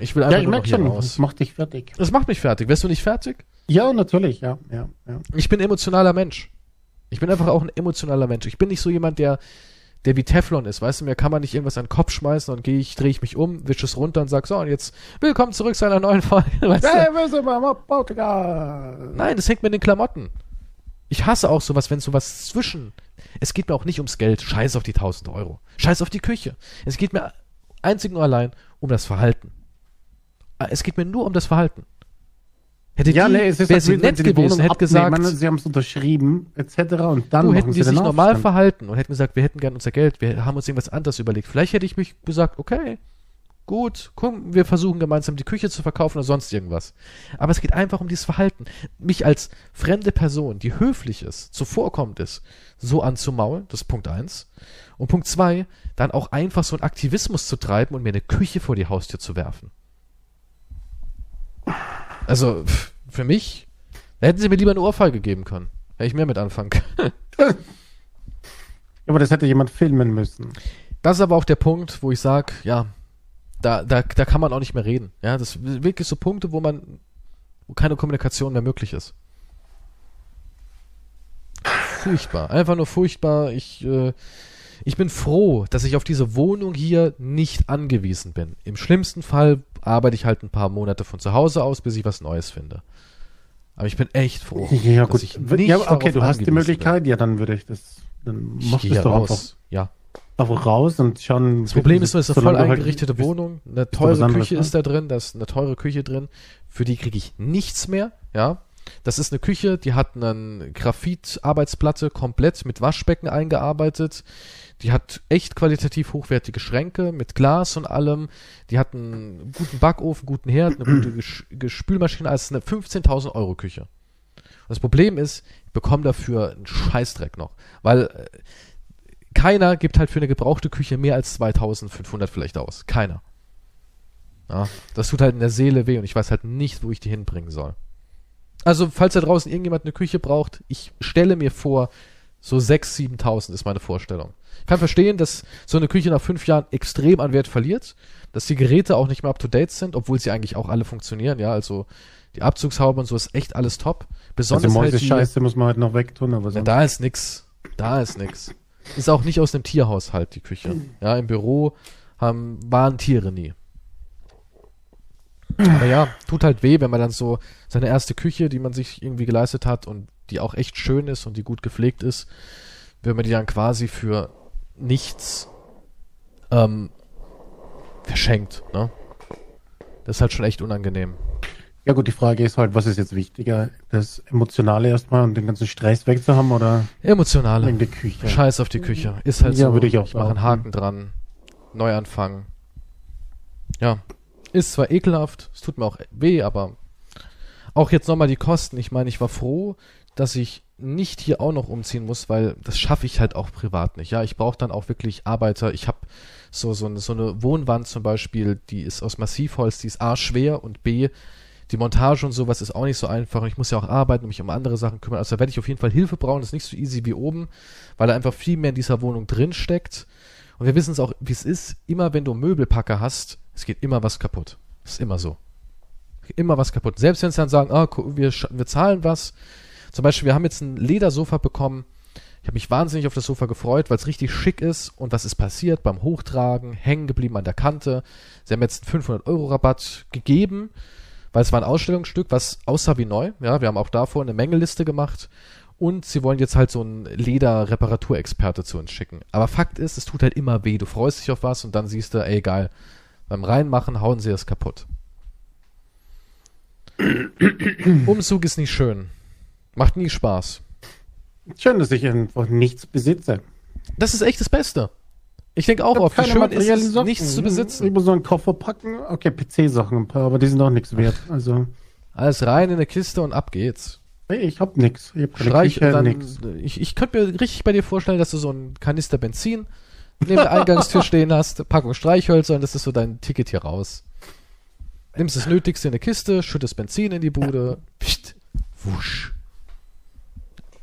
ich will einfach
Ja, ich
nur noch
schon,
raus.
das macht dich fertig.
Das macht mich fertig. Wärst du nicht fertig?
Ja, natürlich, ja, ja, ja.
Ich bin emotionaler Mensch. Ich bin einfach auch ein emotionaler Mensch. Ich bin nicht so jemand, der, der wie Teflon ist. Weißt du, mir kann man nicht irgendwas an den Kopf schmeißen und gehe ich, drehe ich mich um, wische es runter und sag so, und jetzt willkommen zurück zu einer neuen Folge. Weißt du? Nein, das hängt mir in den Klamotten. Ich hasse auch sowas, wenn sowas zwischen. Es geht mir auch nicht ums Geld. Scheiß auf die 1000 Euro. Scheiß auf die Küche. Es geht mir einzig nur allein um das Verhalten. Es geht mir nur um das Verhalten. Hätte
Ja,
die,
nee, es ist
wäre
halt,
sie nett gewesen, hätte gesagt,
sie haben es unterschrieben, etc. und dann
du, hätten
sie
die sich normal
Aufstand.
verhalten und hätten gesagt, wir hätten gern unser Geld, wir haben uns irgendwas anderes überlegt. Vielleicht hätte ich mich gesagt, okay, gut, komm, wir versuchen gemeinsam die Küche zu verkaufen oder sonst irgendwas. Aber es geht einfach um dieses Verhalten. Mich als fremde Person, die höflich ist, zuvorkommend ist, so anzumaulen, das ist Punkt eins. Und Punkt zwei, dann auch einfach so einen Aktivismus zu treiben und mir eine Küche vor die Haustür zu werfen. Also, für mich, da hätten sie mir lieber eine Ohrfeige geben können. Hätte ich mehr mit anfangen können.
Aber das hätte jemand filmen müssen.
Das ist aber auch der Punkt, wo ich sage, ja, da, da, da kann man auch nicht mehr reden. Ja, das sind wirklich so Punkte, wo man, wo keine Kommunikation mehr möglich ist. Furchtbar, einfach nur furchtbar. Ich, äh, ich bin froh, dass ich auf diese Wohnung hier nicht angewiesen bin. Im schlimmsten Fall arbeite ich halt ein paar Monate von zu Hause aus, bis ich was Neues finde. Aber ich bin echt froh.
Ja,
dass
gut.
ich nicht
Ja, okay, du hast die Möglichkeit, ja, dann würde ich das, dann
bin. Ich
machst du doch einfach.
raus. Ja.
einfach raus und schauen.
Das Problem ist nur, es ist eine voll
halt-
eingerichtete
bis-
Wohnung, eine teure Küche ist da drin, da ist eine teure Küche drin, für die kriege ich nichts mehr, ja. Das ist eine Küche, die hat eine Graphit-Arbeitsplatte komplett mit Waschbecken eingearbeitet. Die hat echt qualitativ hochwertige Schränke mit Glas und allem. Die hat einen guten Backofen, guten Herd, eine gute Gesch Gespülmaschine. Also eine 15.000 Euro Küche. Und das Problem ist, ich bekomme dafür einen Scheißdreck noch. Weil äh, keiner gibt halt für eine gebrauchte Küche mehr als 2500 vielleicht aus. Keiner. Ja, das tut halt in der Seele weh und ich weiß halt nicht, wo ich die hinbringen soll. Also, falls da draußen irgendjemand eine Küche braucht, ich stelle mir vor, so 6.000, 7.000 ist meine Vorstellung. Ich kann verstehen, dass so eine Küche nach fünf Jahren extrem an Wert verliert, dass die Geräte auch nicht mehr up to date sind, obwohl sie eigentlich auch alle funktionieren, ja, also die Abzugshaube und so ist echt alles top. Besonders
Also
halt die,
Mäuse-Scheiße muss man halt noch wegtun, aber
ja,
sonst.
da ist nix. Da ist nix. Ist auch nicht aus dem Tierhaushalt, die Küche. Ja, im Büro haben, waren Tiere nie. Aber ja, tut halt weh, wenn man dann so seine erste Küche, die man sich irgendwie geleistet hat und die auch echt schön ist und die gut gepflegt ist, wenn man die dann quasi für nichts ähm, verschenkt, ne? Das ist halt schon echt unangenehm.
Ja gut, die Frage ist halt, was ist jetzt wichtiger? Das Emotionale erstmal und den ganzen Stress wegzuhaben oder
Emotionale.
wegen der Küche?
Scheiß auf die Küche. Ist halt
Ja,
so.
würde ich auch
ich mache einen. Haken dran. Neuanfang. Ja. Ist zwar ekelhaft, es tut mir auch weh, aber auch jetzt nochmal die Kosten. Ich meine, ich war froh, dass ich nicht hier auch noch umziehen muss, weil das schaffe ich halt auch privat nicht. Ja, ich brauche dann auch wirklich Arbeiter. Ich habe so, so, eine, so eine Wohnwand zum Beispiel, die ist aus Massivholz, die ist A schwer und B, die Montage und sowas ist auch nicht so einfach. Und ich muss ja auch arbeiten und mich um andere Sachen kümmern. Also da werde ich auf jeden Fall Hilfe brauchen. Das ist nicht so easy wie oben, weil da einfach viel mehr in dieser Wohnung drin steckt. Und wir wissen es auch, wie es ist. Immer wenn du Möbelpacker hast, es geht immer was kaputt. Das ist immer so. Immer was kaputt. Selbst wenn sie dann sagen, ah, wir, wir zahlen was. Zum Beispiel, wir haben jetzt ein Ledersofa bekommen. Ich habe mich wahnsinnig auf das Sofa gefreut, weil es richtig schick ist. Und was ist passiert beim Hochtragen? Hängen geblieben an der Kante. Sie haben jetzt einen 500-Euro-Rabatt gegeben, weil es war ein Ausstellungsstück, was aussah wie neu. Ja, wir haben auch davor eine Mengeliste gemacht. Und sie wollen jetzt halt so einen Leder-Reparaturexperte zu uns schicken. Aber Fakt ist, es tut halt immer weh. Du freust dich auf was und dann siehst du, ey, egal. Beim Reinmachen hauen sie es kaputt. Umzug ist nicht schön. Macht nie Spaß.
Schön, dass ich einfach nichts besitze.
Das ist echt das Beste. Ich denke auch
Ich
oft, wie schön ist es,
Sachen.
nichts zu
Ich
besitzen.
muss so einen Koffer packen. Okay, PC-Sachen ein paar, aber die sind auch nichts wert. Also,
Alles rein in eine Kiste und ab geht's.
ich hab nix. Ich hab
Streich,
Küche,
dann,
nix.
ich, ich könnte mir richtig bei dir vorstellen, dass du so einen Kanister Benzin neben der Eingangstür stehen hast, Packung Streichhölzer und das ist so dein Ticket hier raus. Nimmst das Nötigste in eine Kiste, schüttest Benzin in die Bude, pst, wusch.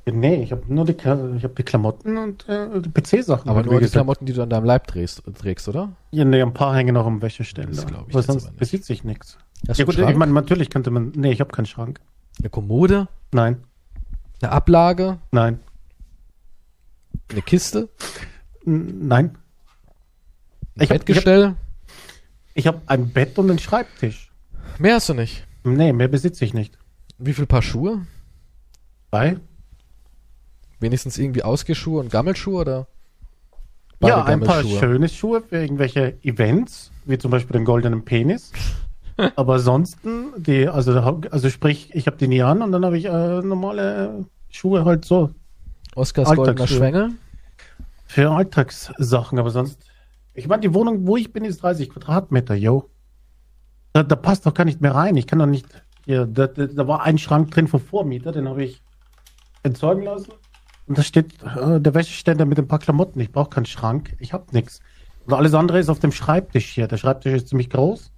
Nee, ich habe nur die, ich hab die Klamotten und äh, die PC-Sachen.
Aber nur die
gesagt.
Klamotten, die du an deinem Leib trägst, trägst oder?
Ja, nee, ein paar hängen noch am Wäscheständer.
Das glaub ich jetzt
sonst
aber nicht.
besitze ich nichts.
Hast
Ja gut, ich meine, natürlich könnte man. Nee, ich habe keinen Schrank.
eine Kommode,
Nein,
eine Ablage,
nein,
eine Kiste,
nein.
ein
Ich hab-
Bettgestell.
Ich habe ein Bett und einen Schreibtisch.
Mehr hast du nicht.
Nee, mehr besitze ich nicht.
Wie viel Paar Schuhe?
Zwei?
Wenigstens irgendwie Ausgehschuhe und Gammelschuhe oder?
Ja, ein paar schöne Schuhe für irgendwelche Events, wie zum Beispiel den goldenen Penis. Aber ansonsten, die, also, also sprich, ich habe die nie an und dann habe ich äh, normale Schuhe halt so
Oskars goldener. Schwengel.
Für Alltagssachen. Aber sonst, ich meine, die Wohnung, wo ich bin, ist 30 Quadratmeter, yo. Da, da passt doch gar nicht mehr rein. Ich kann doch nicht, hier, da, da, war ein Schrank drin vom Vormieter, den habe ich entsorgen lassen. Und da steht äh, der Wäscheständer mit ein paar Klamotten. Ich brauche keinen Schrank. Ich habe nichts. Und alles andere ist auf dem Schreibtisch hier. Der Schreibtisch ist ziemlich groß.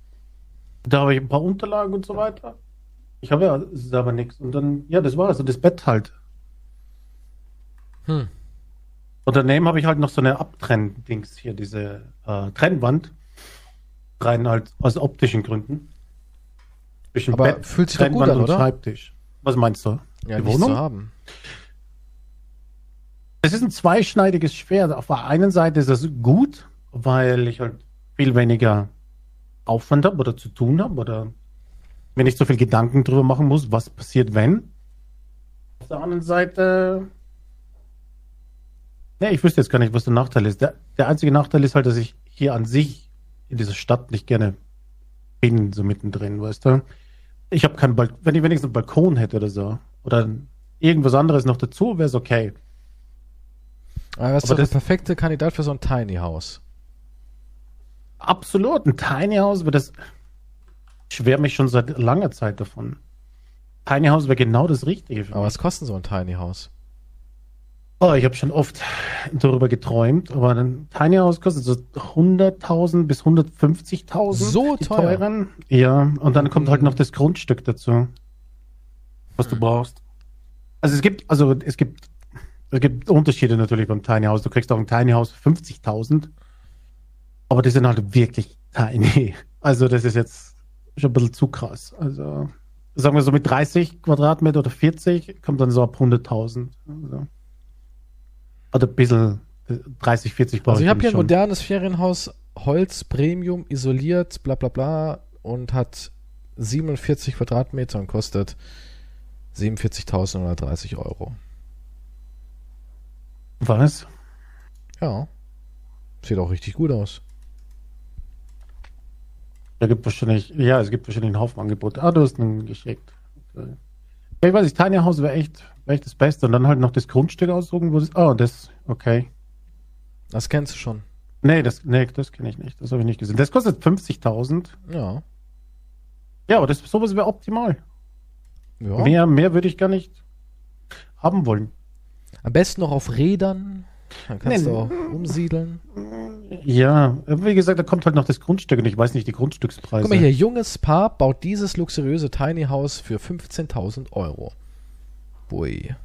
Da habe ich ein paar Unterlagen und so weiter. Ich habe ja selber nichts. Und dann, ja, das war also das Bett halt.
Hm.
Und daneben habe ich halt noch so eine Abtrenn-Dings hier, diese äh, Trennwand. Rein halt aus optischen Gründen. Zwischen
Aber fühlt sich
Trennwand
an,
und
oder?
Schreibtisch. Was meinst du?
Ja,
Die Wohnung?
zu haben.
Es ist ein zweischneidiges Schwert. Auf der einen Seite ist es gut, weil ich halt viel weniger Aufwand habe oder zu tun habe oder mir nicht so viel Gedanken drüber machen muss, was passiert, wenn. Auf der anderen Seite, nee, ich wüsste jetzt gar nicht, was der Nachteil ist. Der, der einzige Nachteil ist halt, dass ich hier an sich in dieser Stadt nicht gerne bin, so mittendrin, weißt du? Ich habe keinen Balkon, wenn ich wenigstens einen Balkon hätte oder so, oder irgendwas anderes noch dazu, wäre es okay.
Aber das ist doch der perfekte Kandidat für so ein Tiny House.
Absolut, ein Tiny House, aber das ich schwärme mich schon seit langer Zeit davon. Tiny House wäre genau das Richtige für
Aber
mich.
was kostet so ein Tiny House?
Oh, ich habe schon oft darüber geträumt, aber ein Tiny House kostet so 100.000 bis 150.000.
So teuer?
teuren. Ja, und dann kommt halt noch das Grundstück dazu, was du brauchst. Also es gibt, also es gibt, es gibt Unterschiede natürlich beim Tiny House. Du kriegst auch ein Tiny House für 50.000, aber die sind halt wirklich tiny. Also das ist jetzt schon ein bisschen zu krass. Also sagen wir so mit 30 Quadratmeter oder 40 kommt dann so ab 100.000. Also, oder ein bisschen äh, 30, 40 brauche
Also ich habe hier ein modernes Ferienhaus, Holz, Premium, isoliert, bla bla bla und hat 47 Quadratmeter und kostet 47.130 Euro.
Was?
Ja. Sieht auch richtig gut aus.
Da gibt wahrscheinlich, ja, es gibt wahrscheinlich einen Haufen Angebote. Ah, du hast einen geschickt. Okay. Ja, ich weiß nicht, Tiny House wäre echt, echt das Beste. Und dann halt noch das Grundstück aussuchen, wo das, oh, das, okay.
Das kennst du schon.
Nee, das, nee, das kenne ich nicht. Das habe ich nicht gesehen. Das kostet 50.000.
Ja.
Ja, aber das, sowas wäre optimal.
ja.
Mehr, mehr würde ich gar nicht haben wollen.
Am besten noch auf Rädern. Dann kannst
Nee,
du auch umsiedeln.
Ja, wie gesagt, da kommt halt noch das Grundstück und ich weiß nicht die Grundstückspreise.
Guck mal hier, junges Paar baut dieses luxuriöse Tiny House für 15.000 Euro. Ui.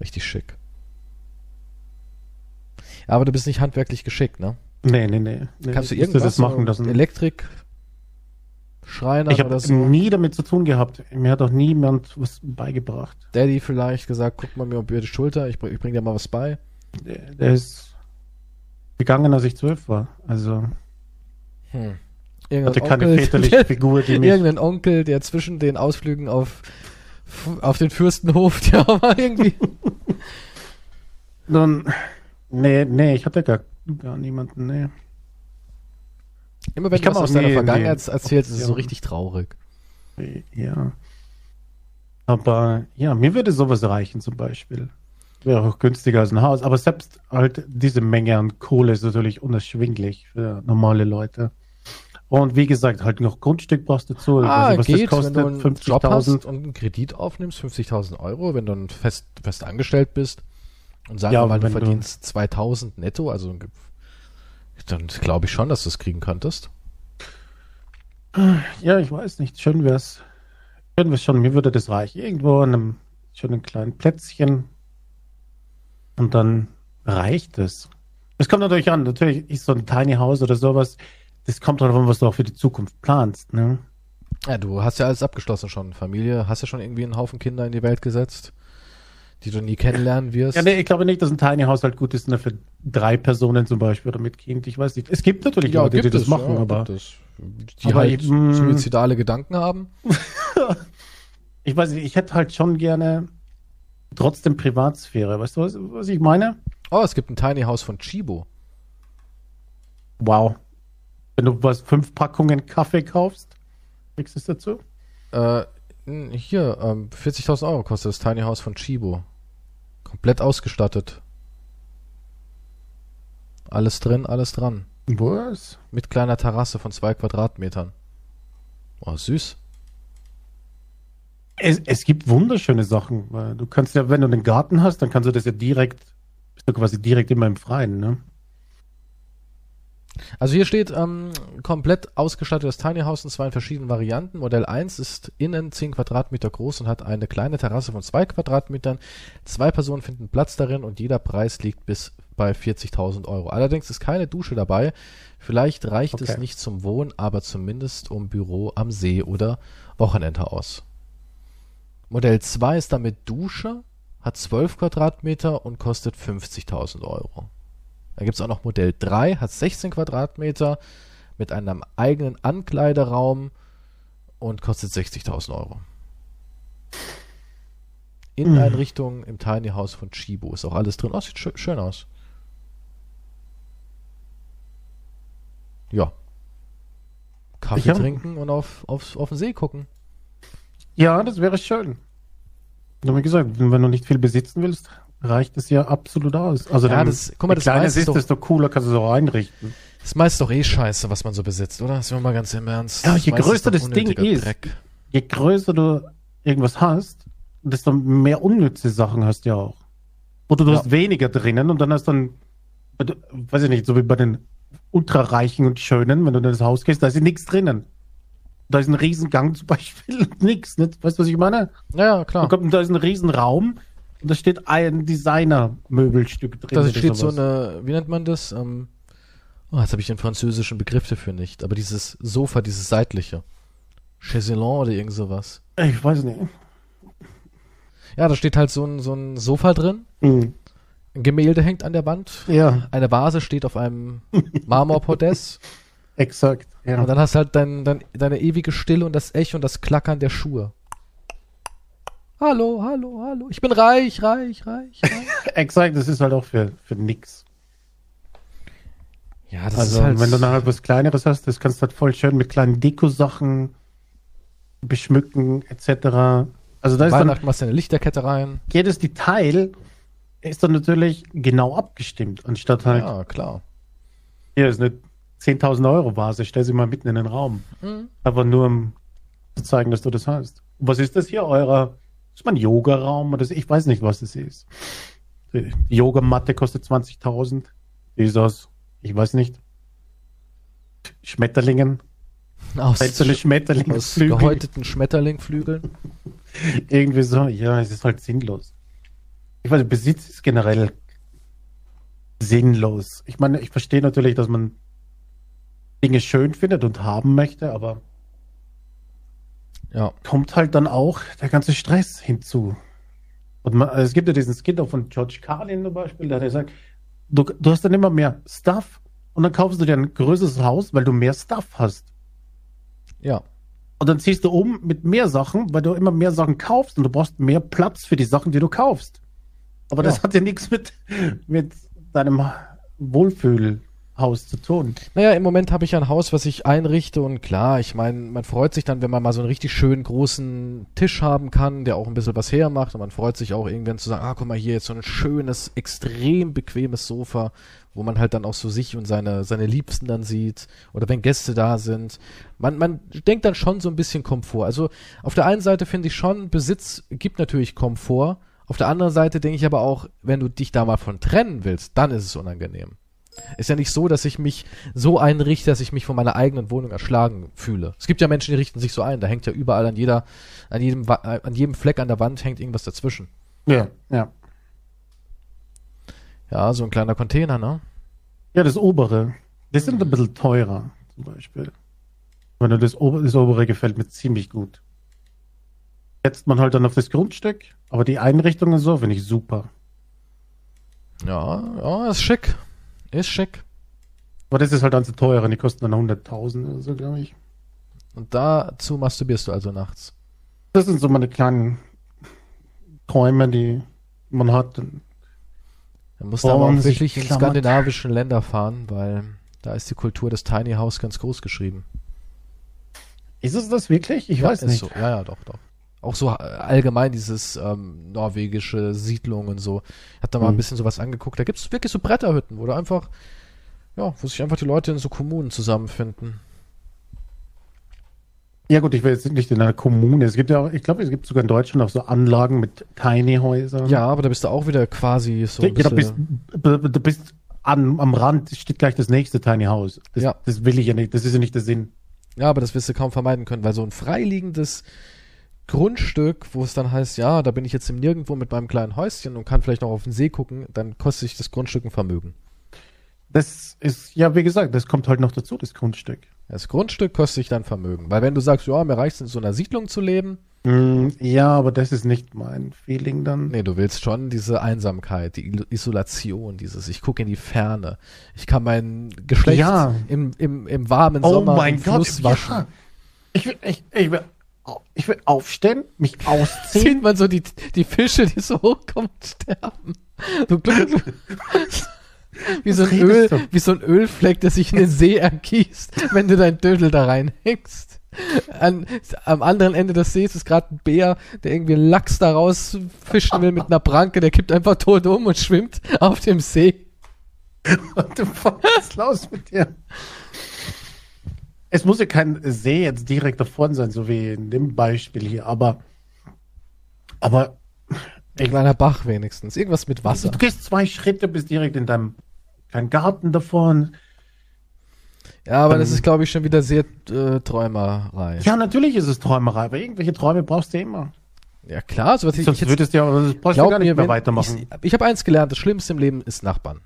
Richtig schick. Aber du bist nicht handwerklich geschickt, ne?
Nee, nee, nee. nee
Kannst du irgendwas
das machen lassen?
Elektrik, Schreiner
Ich habe
so?
nie damit zu tun gehabt. Mir hat auch niemand was beigebracht.
Daddy vielleicht gesagt, guck mal mir über die Schulter, ich, bring- ich bring dir mal was bei.
Der, der ist gegangen, als ich zwölf war. Also
Hm.
hatte keine väterliche
der,
Figur, die mich.
irgendein Onkel, der zwischen den Ausflügen auf, auf den Fürstenhof, der war irgendwie.
Nun, nee, nee, ich hatte gar, gar niemanden. Nee.
Immer wenn
Ich
du
kann
was
auch
aus deiner
nie-
Vergangenheit
nie-
erzählst, ist es so richtig traurig.
Ja. Aber ja, mir würde sowas reichen zum Beispiel. Wäre auch günstiger als ein Haus. Aber selbst halt diese Menge an Kohle ist natürlich unerschwinglich für normale Leute. Und wie gesagt, halt noch Grundstück brauchst du dazu. Ich weiß
Ah,
nicht, was
geht,
das kostet.
wenn du einen Job hast
50.000.
und einen Kredit aufnimmst, 50.000 Euro, wenn du fest, fest angestellt bist und sagen
Ja,
wir mal, du verdienst 2.000 netto, also dann glaube ich schon, dass du es kriegen könntest.
Ja, ich weiß nicht. Schön wär's. Schön wär's schon. Mir würde das reichen. Irgendwo an einem schönen kleinen Plätzchen. Und dann reicht es. Es kommt natürlich an. Natürlich ist so ein Tiny House oder sowas. Das kommt darauf an, was du auch für die Zukunft planst. Ne?
Ja, du hast ja alles abgeschlossen schon. Familie, hast ja schon irgendwie einen Haufen Kinder in die Welt gesetzt, die du nie kennenlernen wirst.
Ja, nee, ich glaube nicht, dass ein Tiny House halt gut ist ne, für drei Personen zum Beispiel oder mit Kind. Ich weiß nicht. Es gibt natürlich Leute, die das machen,
ja,
aber
gibt es. Die
aber
halt
eben-
suizidale Gedanken haben.
ich weiß nicht, ich hätte halt schon gerne trotzdem Privatsphäre. Weißt du, was, was ich meine?
Oh, es gibt ein Tiny House von Chibo.
Wow. Wenn du was fünf Packungen Kaffee kaufst, kriegst du es dazu?
Äh, hier, ähm, 40.000 Euro kostet das Tiny House von Chibo. Komplett ausgestattet. Alles drin, alles dran.
Was?
Mit kleiner Terrasse von zwei Quadratmetern. Oh, süß.
Es, es gibt wunderschöne Sachen. Du kannst ja, wenn du einen Garten hast, dann kannst du das ja direkt, bist du quasi direkt immer im Freien, ne?
Also hier steht ähm, komplett ausgestattetes Tiny House und zwar in verschiedenen Varianten. Modell 1 ist innen 10 Quadratmeter groß und hat eine kleine Terrasse von 2 Quadratmetern. Zwei Personen finden Platz darin und jeder Preis liegt bis bei 40.000 Euro. Allerdings ist keine Dusche dabei. Vielleicht reicht es
Okay.
nicht zum Wohnen, aber zumindest um Büro am See oder Wochenendhaus. Modell 2 ist damit Dusche, hat 12 Quadratmeter und kostet 50.000 Euro. Dann gibt es auch noch Modell 3, hat 16 Quadratmeter mit einem eigenen Ankleideraum und kostet 60.000 Euro. Inneneinrichtung im Tiny House von Chibo ist auch alles drin. Oh, sieht schö schön aus. Ja. Kaffee
Ja.
trinken und auf, auf, auf den See gucken.
Ja, das wäre schön. Wie gesagt, wenn du nicht viel besitzen willst, reicht es ja absolut aus. Also
Ja,
dann,
das- guck mal, das
kleiner
meiste
es
ist
ist,
doch-
desto cooler kannst du es auch einrichten.
Das meist doch eh scheiße, was man so besitzt, oder? Sind wir mal ganz im Ernst.
Ja, je größer
doch
das Ding ist.
Dreck.
Je größer du irgendwas hast, desto mehr unnütze Sachen hast du ja auch. Oder du
Ja.
hast weniger drinnen und dann hast dann, weiß ich nicht, so wie bei den ultrareichen und schönen, wenn du in das Haus gehst, da ist nichts drinnen. Da ist ein Riesengang zum Beispiel, nix, nicht? Weißt du, was ich meine?
Ja, ja,
Da,
klar.
kommt, da ist ein Riesenraum und da steht ein Designer-Möbelstück drin.
Da steht so eine, wie nennt man das? Ähm, oh, jetzt habe ich den französischen Begriff dafür nicht. Aber dieses Sofa, dieses seitliche. Chaiselon oder irgend sowas.
Ich weiß nicht.
Ja, da steht halt so ein, so ein Sofa drin.
Hm.
Ein Gemälde hängt an der Wand.
Ja,
Eine Vase steht auf einem Marmorpodest.
exakt. Ja.
Und dann hast du halt dein, dein, deine ewige Stille und das Echo und das Klackern der Schuhe. Hallo, hallo, hallo. Ich bin reich, reich, reich, reich.
Exakt, das ist halt auch für, für nix.
ja, das
also,
ist halt.
wenn du nachher was Kleineres hast, das kannst du halt voll schön mit kleinen Dekosachen beschmücken, etc. Also da ist dann
Weihnachten machst du eine Lichterkette rein.
jedes Detail ist dann natürlich genau abgestimmt, anstatt halt,
Ja, klar.
hier ist eine 10.000 Euro Vase, stell sie mal mitten in den Raum.
Mhm.
Aber nur um zu zeigen, dass du das hast. Was ist das hier? Eurer, ist mein Yoga-Raum oder ich weiß nicht, was das ist. Die Yogamatte kostet 20.000. Die ist aus, ich weiß nicht, Schmetterlingen.
Aus,
Einzelne
aus gehäuteten Schmetterlingflügeln.
Irgendwie so, ja, es ist halt sinnlos. Ich weiß, Besitz ist generell sinnlos. Ich meine, ich verstehe natürlich, dass man Dinge schön findet und haben möchte, aber
Ja.
kommt halt dann auch der ganze Stress hinzu. Und man, es gibt ja diesen Skit auch von George Carlin zum Beispiel, der hat gesagt, du, du hast dann immer mehr Stuff und dann kaufst du dir ein größeres Haus, weil du mehr Stuff hast.
Ja.
Und dann ziehst du um mit mehr Sachen, weil du immer mehr Sachen kaufst und du brauchst mehr Platz für die Sachen, die du kaufst. Aber das
Ja.
hat ja nichts mit, mit deinem Wohlfühlhaus zu tun.
Naja, im Moment habe ich ein Haus, was ich einrichte und klar, ich meine, man freut sich dann, wenn man mal so einen richtig schönen großen Tisch haben kann, der auch ein bisschen was hermacht und man freut sich auch irgendwann zu sagen, ah, guck mal hier, jetzt so ein schönes, extrem bequemes Sofa, wo man halt dann auch so sich und seine, seine Liebsten dann sieht oder wenn Gäste da sind. Man, man denkt dann schon so ein bisschen Komfort. Also auf der einen Seite finde ich schon, Besitz gibt natürlich Komfort. Auf der anderen Seite denke ich aber auch, wenn du dich da mal von trennen willst, dann ist es unangenehm. Ist ja nicht so, dass ich mich so einrichte, dass ich mich von meiner eigenen Wohnung erschlagen fühle. Es gibt ja Menschen, die richten sich so ein. Da hängt ja überall an jeder, an jedem, an jedem Fleck an der Wand hängt irgendwas dazwischen.
Ja, ja.
Ja, so ein kleiner Container, ne?
Ja, das obere. Das sind ein bisschen teurer, zum Beispiel. Wenn du das, ober, das obere gefällt mir ziemlich gut. Setzt man halt dann auf das Grundstück, aber die Einrichtung und so finde ich super.
Ja, ja, ist schick. Ist schick.
Aber das ist halt dann zu teuer, die kosten dann 100.000 oder so, glaube ich.
Und dazu masturbierst du also nachts.
Das sind so meine kleinen Träume, die man hat.
Dann musst du aber
Warum
auch wirklich in skandinavischen Länder fahren, weil da ist die Kultur des Tiny House ganz groß geschrieben.
Ist es das wirklich? Ich
ja,
weiß nicht.
So. Ja, ja, doch, doch. Auch so äh, allgemein dieses ähm, norwegische Siedlung und so. Ich hab da mal ein
Mhm.
bisschen sowas angeguckt. Da gibt's wirklich so Bretterhütten, wo du einfach, ja, wo sich einfach die Leute in so Kommunen zusammenfinden.
Ja gut, ich will jetzt nicht in einer Kommune. Es gibt ja auch, ich glaube, es gibt sogar in Deutschland auch so Anlagen mit Tiny Häusern.
Ja, aber da bist du auch wieder quasi so ein
ja, du bist,
bisschen,
du du bist an, am Rand, steht gleich das nächste Tiny House. Das,
Ja.
das will ich ja nicht, das ist ja nicht der Sinn.
ja, aber das wirst du kaum vermeiden können, weil so ein freiliegendes Grundstück, wo es dann heißt, ja, da bin ich jetzt im Nirgendwo mit meinem kleinen Häuschen und kann vielleicht noch auf den See gucken, dann kostet sich das Grundstück ein Vermögen.
Das ist, ja, wie gesagt, das kommt halt noch dazu, das Grundstück.
Das Grundstück kostet sich dann Vermögen. Weil wenn du sagst, ja, mir reicht es in so einer Siedlung zu leben,
Mm, ja, aber das ist nicht mein Feeling dann.
nee, du willst schon diese Einsamkeit, die Isolation, dieses, ich gucke in die Ferne, ich kann mein Geschlecht
Ja.
im, im, im warmen
oh
Sommer
mein
im
Gott,
Fluss waschen.
ja. Ich ich, ich will, ich will aufstehen, mich ausziehen.
Sieht man so die, die Fische, die so hochkommen und sterben. Du Glück, wie so, ein Öl,
du?
wie so ein Ölfleck, der sich in den See ergießt, wenn du dein Dödel da reinhängst. An, am anderen Ende des Sees ist gerade ein Bär, der irgendwie einen Lachs da rausfischen will mit einer Pranke, der kippt einfach tot um und schwimmt auf dem See.
What the fuck ist los mit dir? Es muss ja kein See jetzt direkt davon sein, so wie in dem Beispiel hier, aber, aber
Ein kleiner Bach wenigstens. Irgendwas mit Wasser.
du gehst zwei Schritte, bist direkt in deinem kleinen Garten davon.
Ja, aber das
Ähm,
ist, glaube ich, schon wieder sehr äh, Träumerei.
Ja, natürlich ist es Träumerei, aber irgendwelche Träume brauchst du immer.
Ja, klar, so was
Sonst
ich jetzt
würdest du ja, das brauchst du gar nicht
mir,
mehr
wenn,
weitermachen.
Ich, ich habe eins gelernt, das Schlimmste im Leben ist Nachbarn.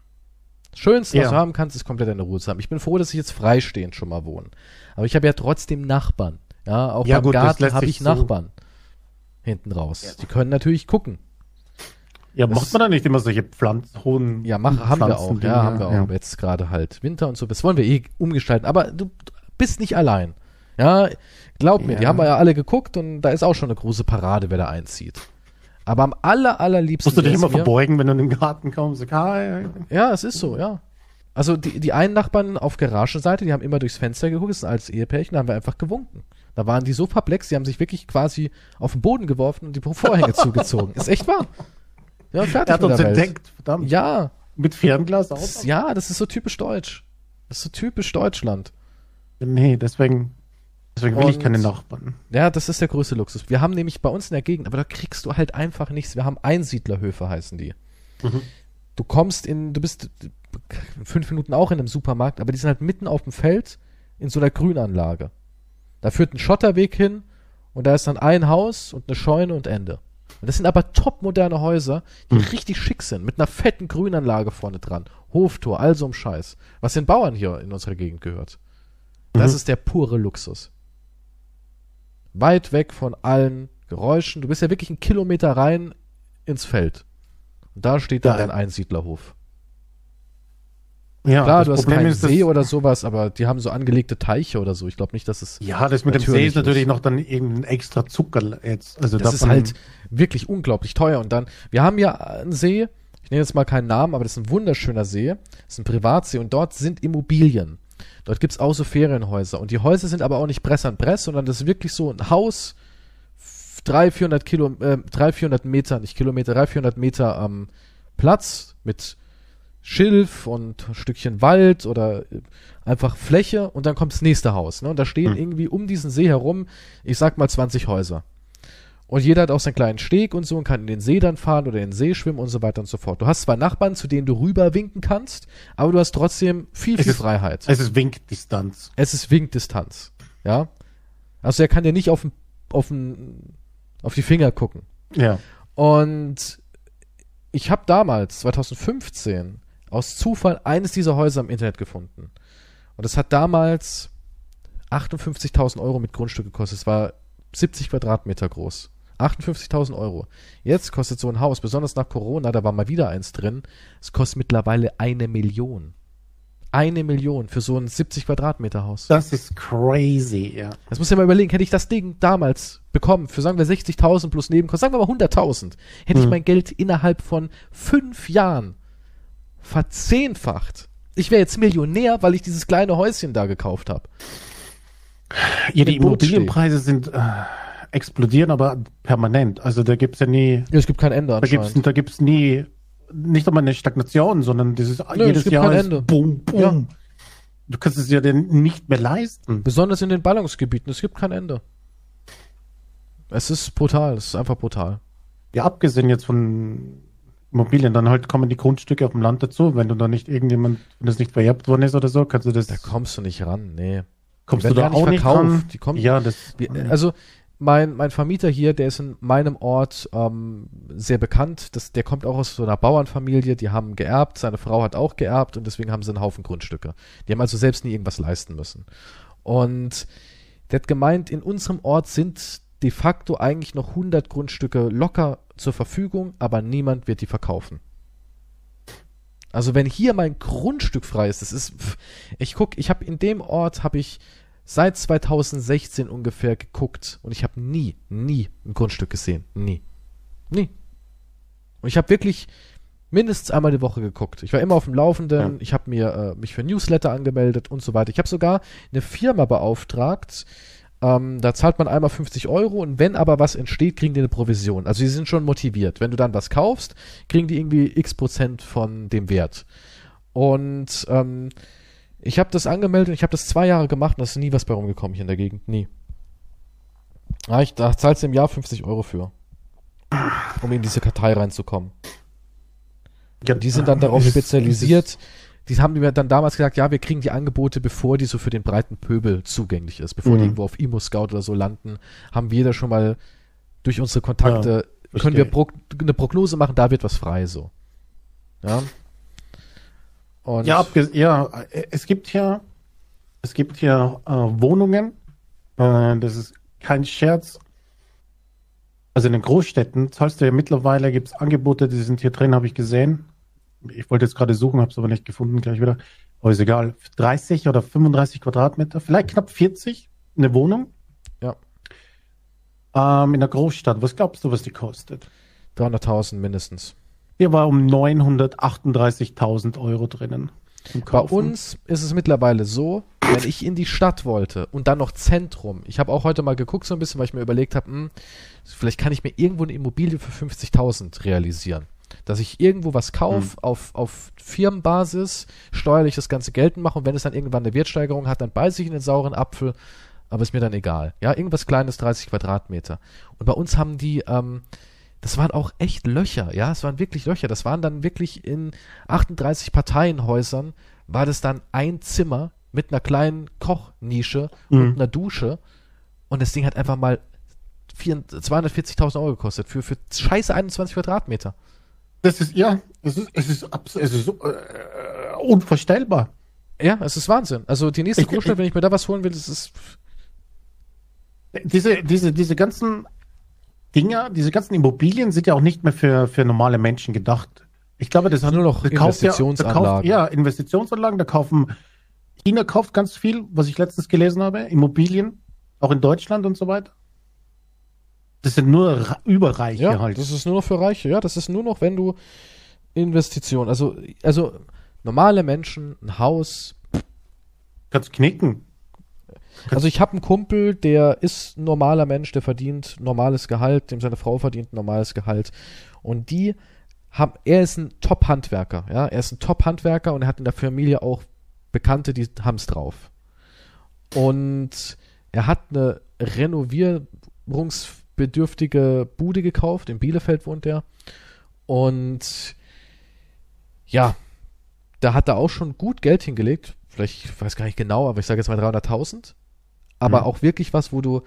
Schönste, was
Ja.
du haben kannst, ist komplett deine Ruhe zu haben. Ich bin froh, dass ich jetzt freistehend schon mal wohne. Aber ich habe ja trotzdem Nachbarn. Ja, auch
Ja,
beim
gut,
Garten habe ich
so-
Nachbarn. Hinten raus. Die können natürlich gucken.
ja,
das-
macht man da nicht immer solche Pflanzen,
Ja, mach, haben wir auch. Ja, haben wir auch. Jetzt gerade halt Winter und so. Das wollen wir eh umgestalten. Aber du, bist nicht allein. Ja, glaub mir,
Ja.
die haben wir ja alle geguckt und da ist auch schon eine große Parade, wer da einzieht. Aber am aller, allerliebsten.
Musst du dich immer
mir-
verbeugen, wenn du in den Garten kommst? So, hi.
Ja, es ist so, ja. Also die, die einen Nachbarn auf Garagenseite, die haben immer durchs Fenster geguckt, das ist ein altes Ehepärchen, da haben wir einfach gewunken. Da waren die so perplex, die haben sich wirklich quasi auf den Boden geworfen und die Vorhänge zugezogen. Ist echt wahr. Ja, fertig
Er hat
mit
uns
der Welt.
entdeckt, verdammt.
Ja,
Mit Fernglas auch.
ja, das ist so typisch deutsch. Das ist so typisch Deutschland.
Nee, deswegen, deswegen will ich
Und-
keine Nachbarn.
Ja, das ist der größte Luxus. Wir haben nämlich bei uns in der Gegend, aber da kriegst du halt einfach nichts. Wir haben Einsiedlerhöfe, heißen die.
Mhm.
Du kommst in, du bist fünf Minuten auch in einem Supermarkt, aber die sind halt mitten auf dem Feld in so einer Grünanlage. Da führt ein Schotterweg hin und da ist dann ein Haus und eine Scheune und Ende. Und das sind aber topmoderne Häuser, die
Mhm.
richtig schick sind, mit einer fetten Grünanlage vorne dran. Hoftor, all so ein Scheiß. Was den Bauern hier in unserer Gegend gehört. Das
Mhm.
ist der pure Luxus. Weit weg von allen Geräuschen. Du bist ja wirklich einen Kilometer rein ins Feld. Und da steht dann
Ja.
dein Einsiedlerhof.
Ja,
Klar, du hast
Problem
keinen
ist,
See oder sowas, aber die haben so angelegte Teiche oder so. Ich glaube nicht, dass es.
Ja, das mit dem See ist natürlich noch dann irgendein extra Zucker jetzt. Also
Das ist halt wirklich unglaublich teuer. Und dann, wir haben ja einen See, ich nenne jetzt mal keinen Namen, aber das ist ein wunderschöner See. Das ist ein Privatsee und dort sind Immobilien. Dort gibt's auch so Ferienhäuser. Und die Häuser sind aber auch nicht Bress an Bress, sondern das ist wirklich so ein Haus, 300, 400 Kilo, äh, 300, 400 Meter, nicht Kilometer, 300, 400 Meter am Platz mit Schilf und Stückchen Wald oder äh, einfach Fläche und dann kommt das nächste Haus. Ne? Und da stehen
Hm.
irgendwie um diesen See herum, ich sag mal 20 Häuser. Und jeder hat auch seinen kleinen Steg und so und kann in den See dann fahren oder in den See schwimmen und so weiter und so fort. Du hast zwei Nachbarn, zu denen du rüber winken kannst, aber du hast trotzdem viel,
Es
viel
ist-
Freiheit.
Es ist Winkdistanz.
Es ist Winkdistanz. Ja. Also er kann dir nicht auf, den- auf, den- auf die Finger gucken.
Ja.
Und ich habe damals, 2015, aus Zufall eines dieser Häuser im Internet gefunden. Und es hat damals 58.000 Euro mit Grundstück gekostet. Es war 70 Quadratmeter groß. 58.000 Euro. Jetzt kostet so ein Haus, besonders nach Corona, da war mal wieder eins drin, es kostet mittlerweile eine Million. Eine Million für so ein 70 Quadratmeter Haus.
Das ist crazy, ja.
Das muss ich mal überlegen, hätte ich das Ding damals bekommen, für sagen wir 60.000 plus Nebenkosten, sagen wir mal 100.000, hätte ich
Hm.
mein Geld innerhalb von fünf Jahren verzehnfacht. Ich wäre jetzt Millionär, weil ich dieses kleine Häuschen da gekauft habe.
Ja, die. Immobilienpreise sind äh, explodieren, aber permanent. Also da gibt's ja nie,
Ja, es gibt kein Ende
da gibt's,
anscheinend.
da gibt's nie, nicht einmal eine Stagnation, sondern dieses
Nö, es
jedes
gibt
Jahr
kein Ende.
boom, boom.
Ja.
Du kannst es dir denn nicht mehr leisten.
Besonders in den Ballungsgebieten, es gibt kein Ende. Es ist brutal, es ist einfach brutal.
Ja, abgesehen jetzt von Immobilien, dann halt kommen die Grundstücke auf dem Land dazu. Wenn du da nicht irgendjemand, wenn das nicht vererbt worden ist oder so, kannst du das,
Da kommst du nicht ran, nee.
kommst du da
gar
auch
nicht
nicht
verkauft.
ran.
Die kommen-
ja, das,
Wir, also mein, mein Vermieter hier, der ist in meinem Ort ähm, sehr bekannt. Das, der kommt auch aus so einer Bauernfamilie, die haben geerbt, seine Frau hat auch geerbt und deswegen haben sie einen Haufen Grundstücke. Die haben also selbst nie irgendwas leisten müssen. Und der hat gemeint, in unserem Ort sind de facto eigentlich noch 100 Grundstücke locker zur Verfügung, aber niemand wird die verkaufen. Also wenn hier mein Grundstück frei ist, das ist, ich guck, ich habe in dem Ort habe ich seit 2016 ungefähr geguckt und ich habe nie, nie ein Grundstück gesehen, nie, nie. Und ich habe wirklich mindestens einmal die Woche geguckt. Ich war immer auf dem Laufenden, ja. ich habe mir äh, mich für Newsletter angemeldet und so weiter. Ich habe sogar eine Firma beauftragt, ähm, da zahlt man einmal 50 Euro und wenn aber was entsteht, kriegen die eine Provision. Also sie sind schon motiviert. Wenn du dann was kaufst, kriegen die irgendwie x Prozent von dem Wert. Und ähm, ich habe das angemeldet und ich habe das zwei Jahre gemacht und da ist nie was bei rumgekommen hier in der Gegend. Nie. Ja, ich, da zahlst du im Jahr 50 Euro für. Um in diese Kartei reinzukommen. Ja, die sind dann darauf spezialisiert. Die haben mir dann damals gesagt, ja, wir kriegen die Angebote, bevor die so für den breiten Pöbel zugänglich ist. Bevor mhm. die irgendwo auf Imo Scout oder so landen, haben wir da schon mal durch unsere Kontakte, ja, können wir eine Prognose machen, da wird was frei so. Ja.
Und ja, ja, es gibt ja, es gibt ja äh, Wohnungen, äh, das ist kein Scherz. Also in den Großstädten zahlst du ja mittlerweile, gibt es Angebote, die sind hier drin, habe ich gesehen. Ich wollte jetzt gerade suchen, habe es aber nicht gefunden, gleich wieder. Aber ist egal. 30 oder 35 Quadratmeter, vielleicht knapp 40, eine Wohnung.
Ja.
Ähm, in der Großstadt. Was glaubst du, was die kostet?
300.000 mindestens.
Hier war um 938.000 Euro drinnen.
Bei uns ist es mittlerweile so, wenn ich in die Stadt wollte und dann noch Zentrum. Ich habe auch heute mal geguckt so ein bisschen, weil ich mir überlegt habe, hm, vielleicht kann ich mir irgendwo eine Immobilie für 50.000 realisieren. Dass ich irgendwo was kaufe, mhm. auf, auf Firmenbasis, steuerlich das ganze geltend mache und wenn es dann irgendwann eine Wertsteigerung hat, dann beiße ich in den sauren Apfel, aber ist mir dann egal. Ja, irgendwas kleines, 30 Quadratmeter. Und bei uns haben die, ähm, das waren auch echt Löcher, ja, es waren wirklich Löcher. Das waren dann wirklich in 38 Parteienhäusern, war das dann ein Zimmer mit einer kleinen Kochnische mhm. und einer Dusche. Und das Ding hat einfach mal 240.000 Euro gekostet für, für scheiße 21 Quadratmeter.
Das ist, ja, es ist, es ist, es ist äh, unvorstellbar.
Ja, es ist Wahnsinn. Also die nächste Großstadt, wenn ich mir da was holen will, das ist.
Diese, diese, diese ganzen Dinger, diese ganzen Immobilien sind ja auch nicht mehr für, für normale Menschen gedacht. Ich glaube, das hat
nur noch
Investitionsanlagen. Ja, ja, Investitionsanlagen, da kaufen China kauft ganz viel, was ich letztens gelesen habe, Immobilien, auch in Deutschland und so weiter. Das sind nur Überreiche
ja, halt. Das ist nur noch für Reiche, ja. Das ist nur noch, wenn du Investitionen, also, also normale Menschen, ein Haus.
Kannst knicken.
Also ich habe einen Kumpel, der ist ein normaler Mensch, der verdient normales Gehalt, dem seine Frau verdient normales Gehalt. Und die haben, er ist ein Top-Handwerker, ja, er ist ein Top-Handwerker und er hat in der Familie auch Bekannte, die haben es drauf. Und er hat eine renovierungsbedürftige Bude gekauft, in Bielefeld wohnt er. Und ja, da hat er auch schon gut Geld hingelegt. Vielleicht, ich weiß gar nicht genau, aber ich sage jetzt mal 300.000 aber mhm. auch wirklich was, wo du,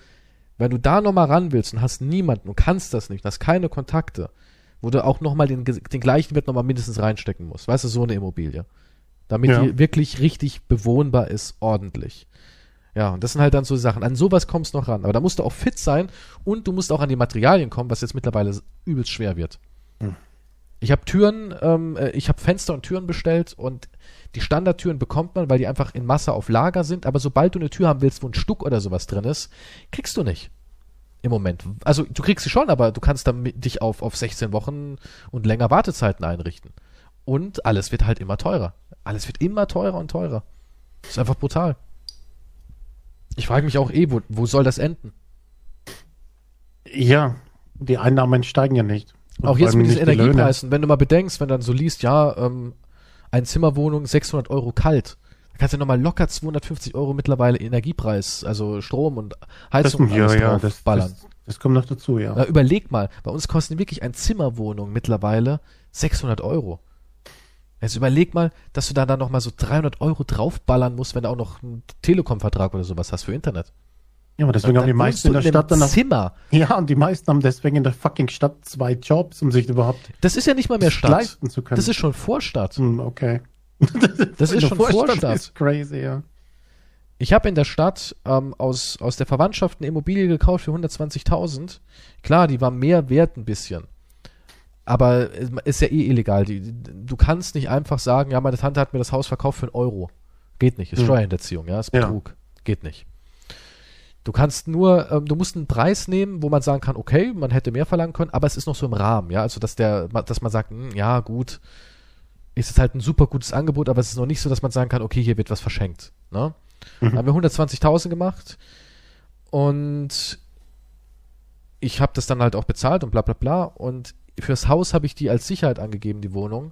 wenn du da nochmal ran willst und hast niemanden und kannst das nicht, hast keine Kontakte, wo du auch nochmal den, den gleichen Wert nochmal mindestens reinstecken musst. Weißt du, so eine Immobilie. Damit ja. die wirklich richtig bewohnbar ist, ordentlich. Ja, und das sind halt dann so Sachen. An sowas kommst du noch ran. Aber da musst du auch fit sein und du musst auch an die Materialien kommen, was jetzt mittlerweile übelst schwer wird. Hm. Ich habe Türen, ähm, äh, ich habe Fenster und Türen bestellt und die Standardtüren bekommt man, weil die einfach in Masse auf Lager sind, aber sobald du eine Tür haben willst, wo ein Stuck oder sowas drin ist, kriegst du nicht. Im Moment. Also du kriegst sie schon, aber du kannst dann dich auf, auf 16 Wochen und länger Wartezeiten einrichten. Und alles wird halt immer teurer. Alles wird immer teurer und teurer. Das ist einfach brutal. Ich frage mich auch eh, wo, wo soll das enden?
Ja, die Einnahmen steigen ja nicht.
Auch jetzt mit diesen Energiepreisen, wenn du mal bedenkst, wenn dann so liest, ja, ähm, ein Zimmerwohnung 600 Euro kalt. Da kannst du nochmal locker 250 Euro mittlerweile Energiepreis, also Strom und Heizung
das, und alles ja, ja, das, ballern. Das, das, kommt noch dazu, ja.
Na, überleg mal, bei uns kosten wirklich ein Zimmerwohnung mittlerweile 600 Euro. Also überleg mal, dass du da dann nochmal so 300 Euro draufballern musst, wenn du auch noch einen Telekom-Vertrag oder sowas hast für Internet.
Ja, aber deswegen haben die meisten in der Stadt dann
Zimmer.
Ja, und die meisten haben deswegen in der fucking Stadt zwei Jobs, um sich überhaupt
Das ist ja nicht mal mehr Stadt.
leisten zu können.
Das ist schon Vorstadt.
Hm, okay.
das ist schon Vorstadt. Vorstadt. Ist
crazy, ja.
Ich habe in der Stadt ähm, aus, aus der Verwandtschaft eine Immobilie gekauft für 120.000. Klar, die war mehr wert ein bisschen. Aber ist ja eh illegal. Die, du kannst nicht einfach sagen, ja, meine Tante hat mir das Haus verkauft für einen Euro. Geht nicht. Ist hm. Steuerhinterziehung, ja, ist Betrug. Ja. Geht nicht. Du kannst nur, ähm, du musst einen Preis nehmen, wo man sagen kann, okay, man hätte mehr verlangen können, aber es ist noch so im Rahmen, ja. Also dass der, dass man sagt, mh, hm, ja, gut, ist es halt ein super gutes Angebot, aber es ist noch nicht so, dass man sagen kann, okay, hier wird was verschenkt. Ne? Mhm. Haben wir 120.000 gemacht und ich habe das dann halt auch bezahlt und bla bla bla. Und fürs Haus habe ich die als Sicherheit angegeben, die Wohnung.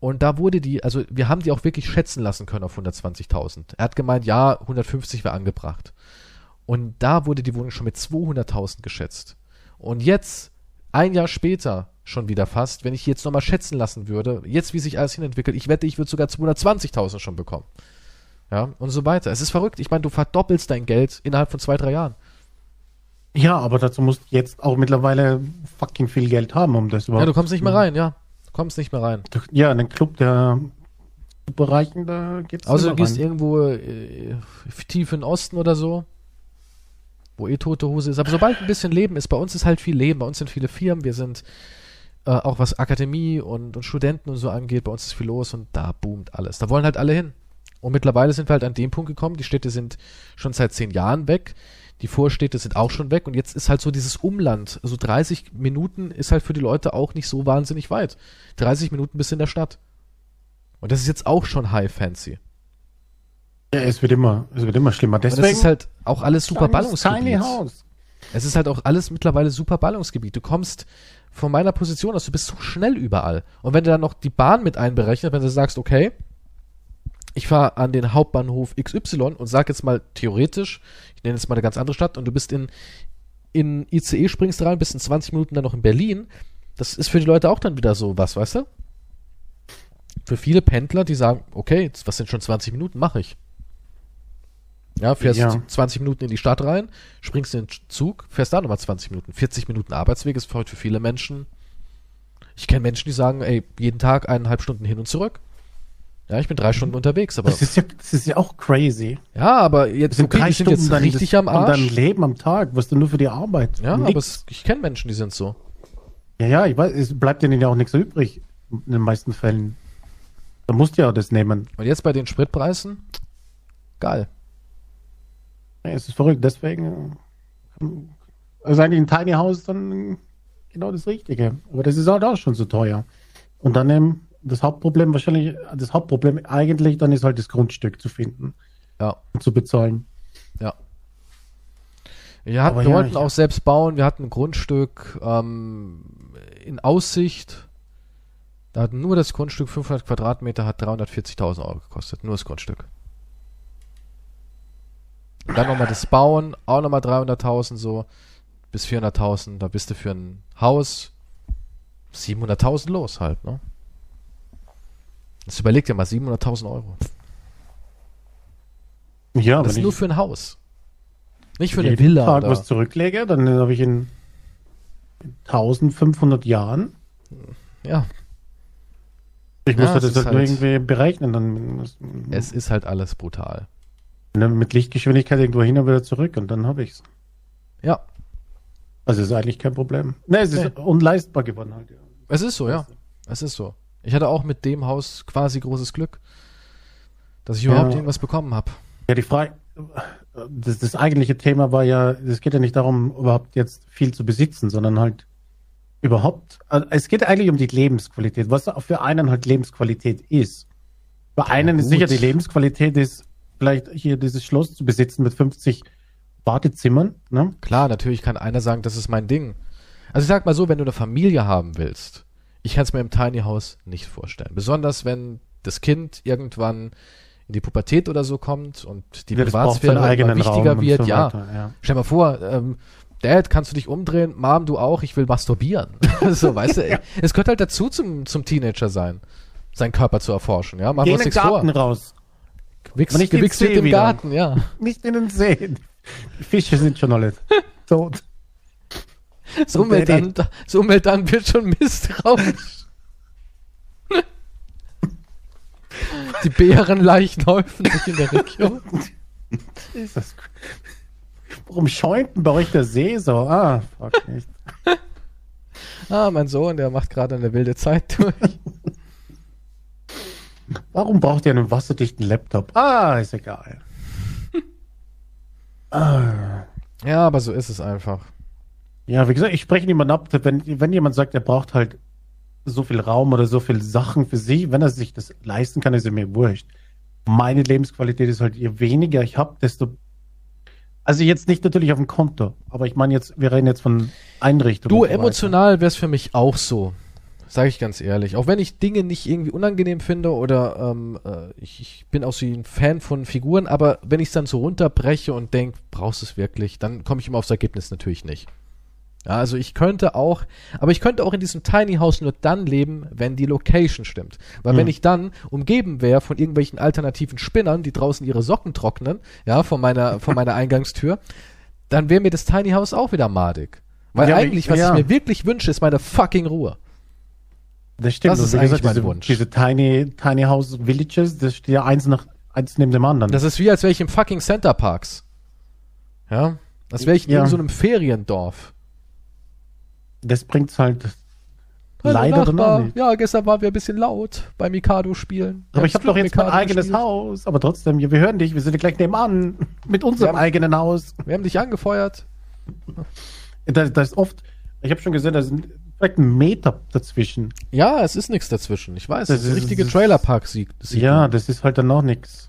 Und da wurde die, also wir haben die auch wirklich schätzen lassen können auf 120.000. Er hat gemeint, ja, 150 wäre angebracht. Und da wurde die Wohnung schon mit 200.000 geschätzt. Und jetzt, ein Jahr später, schon wieder fast, wenn ich jetzt nochmal schätzen lassen würde, jetzt wie sich alles hinentwickelt, ich wette, ich würde sogar 220.000 schon bekommen. Ja, und so weiter. Es ist verrückt. Ich meine, du verdoppelst dein Geld innerhalb von zwei, drei Jahren.
Ja, aber dazu musst du jetzt auch mittlerweile fucking viel Geld haben, um das
überhaupt. Ja, du kommst nicht mehr rein, ja. Du kommst nicht mehr rein.
Ja, in den Club der Bereichen, da geht's
Also du gehst rein. irgendwo äh, tief in den Osten oder so, wo eh tote Hose ist. Aber sobald ein bisschen Leben ist, bei uns ist halt viel Leben. Bei uns sind viele Firmen, wir sind äh, auch was Akademie und, und Studenten und so angeht, bei uns ist viel los und da boomt alles. Da wollen halt alle hin. Und mittlerweile sind wir halt an dem Punkt gekommen, die Städte sind schon seit zehn Jahren weg, die Vorstädte sind auch schon weg und jetzt ist halt so dieses Umland, so also 30 Minuten ist halt für die Leute auch nicht so wahnsinnig weit. 30 Minuten bis in der Stadt. Und das ist jetzt auch schon high fancy.
Ja, es wird immer, es wird immer schlimmer.
Deswegen und das ist halt auch alles super Ballungsgebiet. Es ist halt auch alles mittlerweile super Ballungsgebiet. Du kommst von meiner Position aus, du bist so schnell überall. Und wenn du dann noch die Bahn mit einberechnet, wenn du sagst, okay, ich fahre an den Hauptbahnhof XY und sag jetzt mal theoretisch, ich nenne jetzt mal eine ganz andere Stadt und du bist in, in ICE springst rein, bist in 20 Minuten dann noch in Berlin. Das ist für die Leute auch dann wieder so was, weißt du? Für viele Pendler, die sagen, okay, was sind schon 20 Minuten, mache ich. Ja, fährst ja. 20 Minuten in die Stadt rein, springst in den Zug, fährst da nochmal 20 Minuten. 40 Minuten Arbeitsweg ist heute für viele Menschen. Ich kenne Menschen, die sagen, ey, jeden Tag eineinhalb Stunden hin und zurück. Ja, ich bin drei Stunden unterwegs, aber.
Das ist ja, das ist ja auch crazy.
Ja, aber jetzt
sind okay, drei Stunden jetzt
richtig
das,
am Arsch.
Und dein Leben am Tag, was du nur für die Arbeit.
Ja, nix. aber es, ich kenne Menschen, die sind so.
Ja, ja, ich weiß, es bleibt denen ja auch nichts übrig. In den meisten Fällen. Da musst du ja das nehmen.
Und jetzt bei den Spritpreisen? Geil.
Ja, es ist verrückt, deswegen. Also eigentlich ein Tiny House dann genau das Richtige. Aber das ist halt auch schon so teuer. Und dann eben das Hauptproblem wahrscheinlich, das Hauptproblem eigentlich dann ist halt das Grundstück zu finden.
Ja.
Und zu bezahlen.
Ja. Wir, hatten, wir ja, wollten auch selbst bauen. Wir hatten ein Grundstück ähm, in Aussicht. Da hat nur das Grundstück 500 Quadratmeter hat 340.000 Euro gekostet. Nur das Grundstück. Und dann nochmal das Bauen, auch nochmal 300.000 so bis 400.000. Da bist du für ein Haus 700.000 los halt, ne? Das überlegt ja mal 700.000 Euro.
Ja,
das ist nur für ein Haus. Nicht für eine Villa.
Tag oder? was zurücklege, dann habe ich in 1500 Jahren.
Ja.
Ich muss ja, das halt, nur irgendwie berechnen. Dann,
es ist halt alles brutal.
Mit Lichtgeschwindigkeit irgendwo hin und wieder zurück und dann habe ich es.
Ja.
Also ist eigentlich kein Problem. Ne, es ist nee. unleistbar geworden halt. Ja.
Es ist so, ja. Es ist so. Ich hatte auch mit dem Haus quasi großes Glück, dass ich überhaupt ja. irgendwas bekommen habe.
Ja, die Frage, das, das eigentliche Thema war ja, es geht ja nicht darum, überhaupt jetzt viel zu besitzen, sondern halt überhaupt, also es geht eigentlich um die Lebensqualität, was für einen halt Lebensqualität ist. Bei ja, einen gut. ist sicher die Lebensqualität ist, vielleicht hier dieses Schloss zu besitzen mit 50 Wartezimmern. Ne?
Klar, natürlich kann einer sagen, das ist mein Ding. Also ich sag mal so, wenn du eine Familie haben willst, ich kann es mir im Tiny House nicht vorstellen. Besonders wenn das Kind irgendwann in die Pubertät oder so kommt und die ja, Privatsphäre immer wichtiger Raum wird. So ja. ja. Stell mal vor, ähm, Dad, kannst du dich umdrehen? Mom, du auch? Ich will masturbieren. so, weißt du, ja. es gehört halt dazu zum, zum Teenager sein, seinen Körper zu erforschen. Ja,
machen uns nichts Garten vor. raus.
Wichs, gewichst wird im. Garten, ja.
Nicht in den See. Die Fische sind schon alle tot.
Das Umweltamt wird schon misstrauisch. Die Bärenleichen häufen sich in der Region.
Jesus. Warum schäumt denn bei euch der See so? Ah, fuck nicht.
ah, mein Sohn, der macht gerade eine wilde Zeit durch.
Warum braucht ihr einen wasserdichten Laptop? Ah, ist egal. Ah.
Ja, aber so ist es einfach.
Ja, wie gesagt, ich spreche niemanden ab, wenn, wenn jemand sagt, er braucht halt so viel Raum oder so viel Sachen für sich, wenn er sich das leisten kann, ist er mir wurscht. Meine Lebensqualität ist halt, je weniger ich habe, desto. Also jetzt nicht natürlich auf dem Konto, aber ich meine jetzt, wir reden jetzt von Einrichtungen.
Du,
so
emotional wäre es für mich auch so. Sage ich ganz ehrlich. Auch wenn ich Dinge nicht irgendwie unangenehm finde oder ähm, äh, ich, ich bin auch so ein Fan von Figuren, aber wenn ich es dann so runterbreche und denke, brauchst du es wirklich, dann komme ich immer aufs Ergebnis natürlich nicht. Ja, also ich könnte auch, aber ich könnte auch in diesem Tiny House nur dann leben, wenn die Location stimmt. Weil wenn
Hm.
ich dann umgeben wäre von irgendwelchen alternativen Spinnern, die draußen ihre Socken trocknen, ja, von meiner, von meiner Eingangstür, dann wäre mir das Tiny House auch wieder madig. Weil
Ja,
eigentlich,
ich-
was
ja.
ich mir wirklich wünsche, ist meine fucking Ruhe.
Das stimmt.
Das ist eigentlich mein
diese,
Wunsch.
Diese Tiny, Tiny House Villages, das steht ja eins nach eins neben dem anderen.
Das ist wie, als wäre ich im fucking Center Parks. Ja? Als wäre ich in
Ja.
so einem Feriendorf.
Das bringt's halt
Hallo,
leider dann auch
Nachbar.
nicht.
Ja, gestern waren wir ein bisschen laut beim Mikado spielen.
Aber ich habe doch jetzt mein
Mikado
eigenes
gespielt.
Haus. Aber trotzdem, wir hören dich. Wir sind ja gleich nebenan. Mit unserem
Ja.
eigenen Haus.
Wir haben dich angefeuert.
Da, da ist oft, ich habe schon gesehen, da sind vielleicht ein Meter dazwischen.
Ja, es ist nichts dazwischen. Ich weiß, das
Das
ist richtige
das-
Trailerpark-Sieg.
Ja, das ist halt dann noch nichts.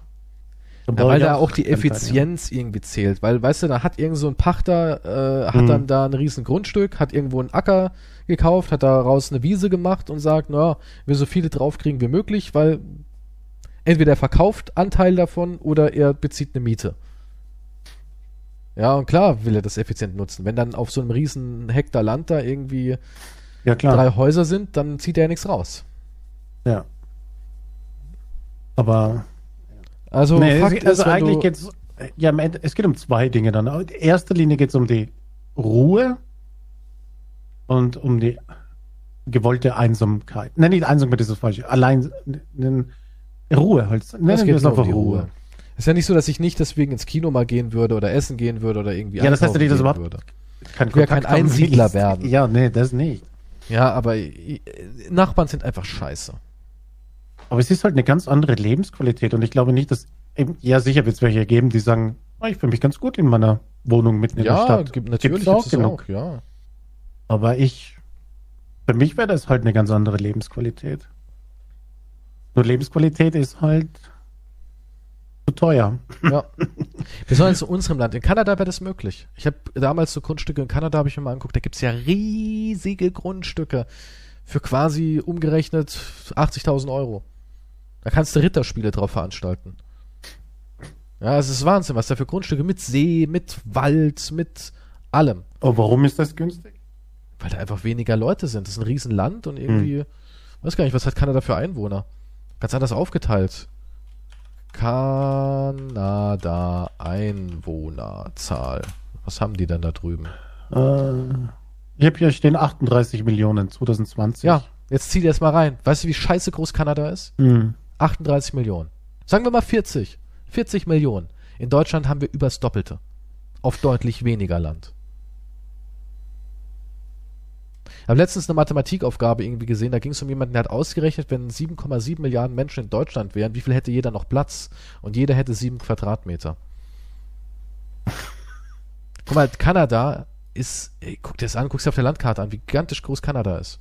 Ja, weil da auch die Effizienz irgendwie zählt. Weil, weißt du, da hat irgend so ein Pachter, äh, hat
Mhm.
dann da ein riesen Grundstück, hat irgendwo einen Acker gekauft, hat daraus eine Wiese gemacht und sagt, na, wir so viele draufkriegen wie möglich, weil entweder er verkauft Anteil davon oder er bezieht eine Miete. Ja, und klar will er das effizient nutzen. Wenn dann auf so einem riesen Hektar Land da irgendwie
Ja,
drei Häuser sind, dann zieht er ja nichts raus.
Ja. Aber
Also,
nee,
Fakt
es, also
ist,
eigentlich
du,
geht's ja, es geht um zwei Dinge dann. In erster Linie geht es um die Ruhe und um die gewollte Einsamkeit. Nein, nicht Einsamkeit ist das falsche. Allein Ruhe halt. Nennen
es geht
es
um
einfach
die
Ruhe.
Ruhe. Ist ja nicht so, dass ich nicht deswegen ins Kino mal gehen würde oder essen gehen würde oder irgendwie
Ja, das heißt ja nicht, dass überhaupt Kein
Ich will ja kein Einsiedler werden.
Ja, nee, das nicht.
Ja, aber Nachbarn sind einfach scheiße.
Aber es ist halt eine ganz andere Lebensqualität und ich glaube nicht, dass eben, ja sicher wird es welche geben, die sagen, "Ah, ich fühle mich ganz gut in meiner Wohnung mitten in der
Ja,
Stadt.
gibt, natürlich
Gibt's auch
gibt's es
genug.
auch, ja.
Aber ich, für mich wäre das halt eine ganz andere Lebensqualität. Nur Lebensqualität ist halt zu teuer.
ja. Besonders in unserem Land. In Kanada wäre das möglich. Ich habe damals so Grundstücke in Kanada, habe ich mir mal angeguckt, da gibt's ja riesige Grundstücke für quasi umgerechnet 80.000 Euro. Da kannst du Ritterspiele drauf veranstalten. Ja, es ist Wahnsinn, was da für Grundstücke mit See, mit Wald, mit allem.
Oh, warum ist das günstig?
Weil da einfach weniger Leute sind. Das ist ein Riesenland und irgendwie, weiß gar nicht, was hat Kanada für Einwohner? Ganz anders aufgeteilt. Kanada Einwohnerzahl. Was haben die denn da drüben?
Äh, ich habe hier stehen 38 Millionen 2020.
Ja, jetzt zieh dir das mal rein. Weißt du, wie scheiße groß Kanada ist?
Hm.
38 Millionen. Sagen wir mal 40. 40 Millionen. In Deutschland haben wir übers Doppelte. Auf deutlich weniger Land. Ich habe letztens eine Mathematikaufgabe irgendwie gesehen, da ging es um jemanden, der hat ausgerechnet, wenn 7,7 Milliarden Menschen in Deutschland wären, wie viel hätte jeder noch Platz? Und jeder hätte 7 Quadratmeter. Guck mal, Kanada ist, ey, guck dir das an, guck dir auf der Landkarte an, wie gigantisch groß Kanada ist.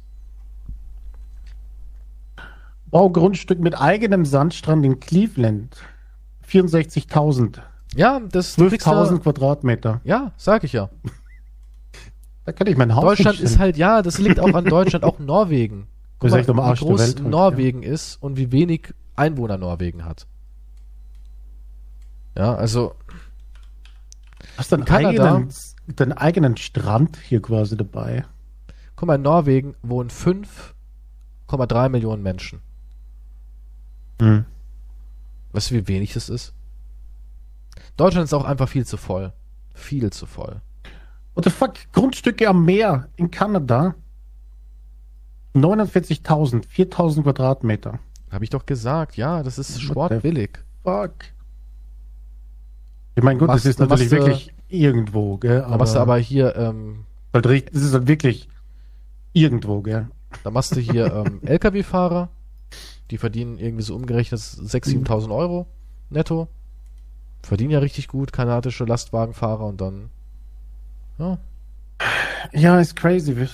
Baugrundstück mit eigenem Sandstrand in Cleveland. 64.000.
Ja, das da-
12.000 Quadratmeter.
Ja, sag ich ja.
Da kann ich mein Haus
Deutschland ist halt, ja, das liegt auch an Deutschland, auch Norwegen.
Ist am Arsch
wie groß
Welt
Norwegen ist und wie wenig Einwohner Norwegen hat. Ja, also,
Hast du einen
Kanada-
eigenen, deinen eigenen Strand hier quasi dabei?
guck mal, in Norwegen wohnen 5,3 Millionen Menschen.
Hm.
Weißt du, wie wenig das ist? Deutschland ist auch einfach viel zu voll. Viel zu voll.
What the fuck? Grundstücke am Meer in Kanada. 49.000, 4.000 Quadratmeter.
Habe ich doch gesagt, ja, das ist sportbillig.
Fuck. Ich meine, gut,
Machst-
das ist natürlich
machst du-
wirklich irgendwo, gell?
Da machst du aber hier, ähm,
halt das ist halt wirklich irgendwo, gell?
Da machst du hier ähm, LKW-Fahrer, die verdienen irgendwie so umgerechnet 6.000, 7.000 Euro netto Verdienen ja richtig gut, kanadische Lastwagenfahrer und dann. Ja.
Ja, ist crazy.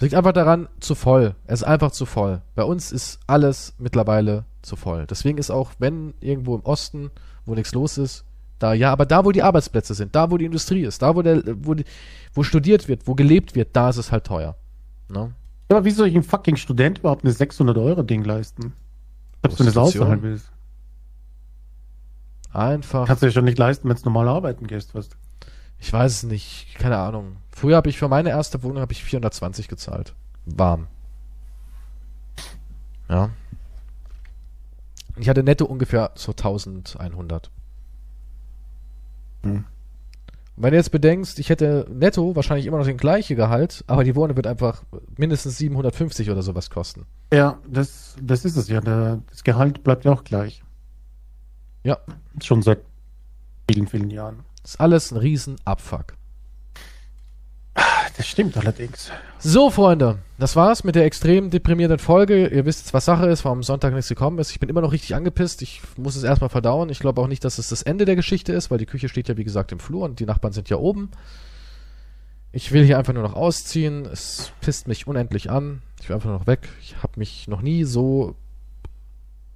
Liegt einfach daran, zu voll. Es ist einfach zu voll. Bei uns ist alles mittlerweile zu voll. Deswegen ist auch, wenn irgendwo im Osten, wo nichts los ist, da, ja, aber da, wo die Arbeitsplätze sind, da, wo die Industrie ist, da, wo der, wo, die, wo studiert wird, wo gelebt wird, da ist es halt teuer. Ne?
Aber wie soll ich ein fucking Student überhaupt eine 600-Euro-Ding leisten? Ob du das
Prostitution.
auszahlen willst.
Einfach.
Kannst du dir schon nicht leisten, wenn du normal arbeiten gehst. Was?
Ich weiß es nicht, keine Ahnung. Früher habe ich für meine erste Wohnung habe ich 420 gezahlt. Warm. Ja. Ich hatte netto ungefähr so 1100.
Hm.
Wenn du jetzt bedenkst, ich hätte netto wahrscheinlich immer noch den gleiche Gehalt, aber die Wohnung wird einfach mindestens 750 oder sowas kosten.
Ja, das, das ist es ja. Das Gehalt bleibt ja auch gleich.
Ja.
Schon seit vielen, vielen Jahren.
Ist alles ein riesen Abfuck.
Das stimmt allerdings.
So, Freunde, das war's mit der extrem deprimierenden Folge. Ihr wisst jetzt, was Sache ist, warum am Sonntag nichts gekommen ist. Ich bin immer noch richtig angepisst. Ich muss es erstmal verdauen. Ich glaube auch nicht, dass es das Ende der Geschichte ist, weil die Küche steht ja, wie gesagt, im Flur und die Nachbarn sind ja oben. Ich will hier einfach nur noch ausziehen. Es pisst mich unendlich an. Ich will einfach nur noch weg. Ich habe mich noch nie so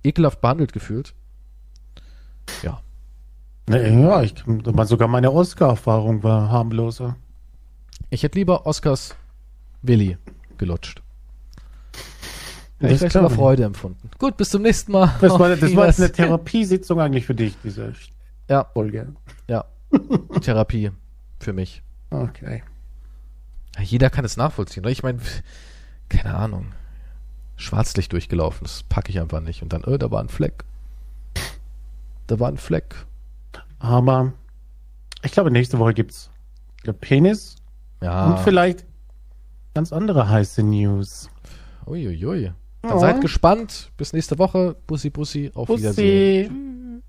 ekelhaft behandelt gefühlt. Ja.
Nee, ja, ich, sogar meine Oscar-Erfahrung war harmloser.
Ich hätte lieber Oscars Willi gelutscht.
Das
ich
ich.
Freude empfunden. Gut, bis zum nächsten Mal.
Das war, das war eine Therapiesitzung eigentlich für dich, diese
Ja.
Folge.
Ja. Therapie für mich.
Okay.
Ja, jeder kann es nachvollziehen. Oder? Ich meine, keine Ahnung. Schwarzlicht durchgelaufen, das packe ich einfach nicht. Und dann, äh, da war ein Fleck. Da war ein Fleck.
Aber ich glaube, nächste Woche gibt's ich glaub, Penis
Ja.
und vielleicht ganz andere heiße News.
Uiuiui. Dann
Ja.
seid gespannt. Bis nächste Woche. Bussi, Bussi. Auf Wiedersehen.
Bussi.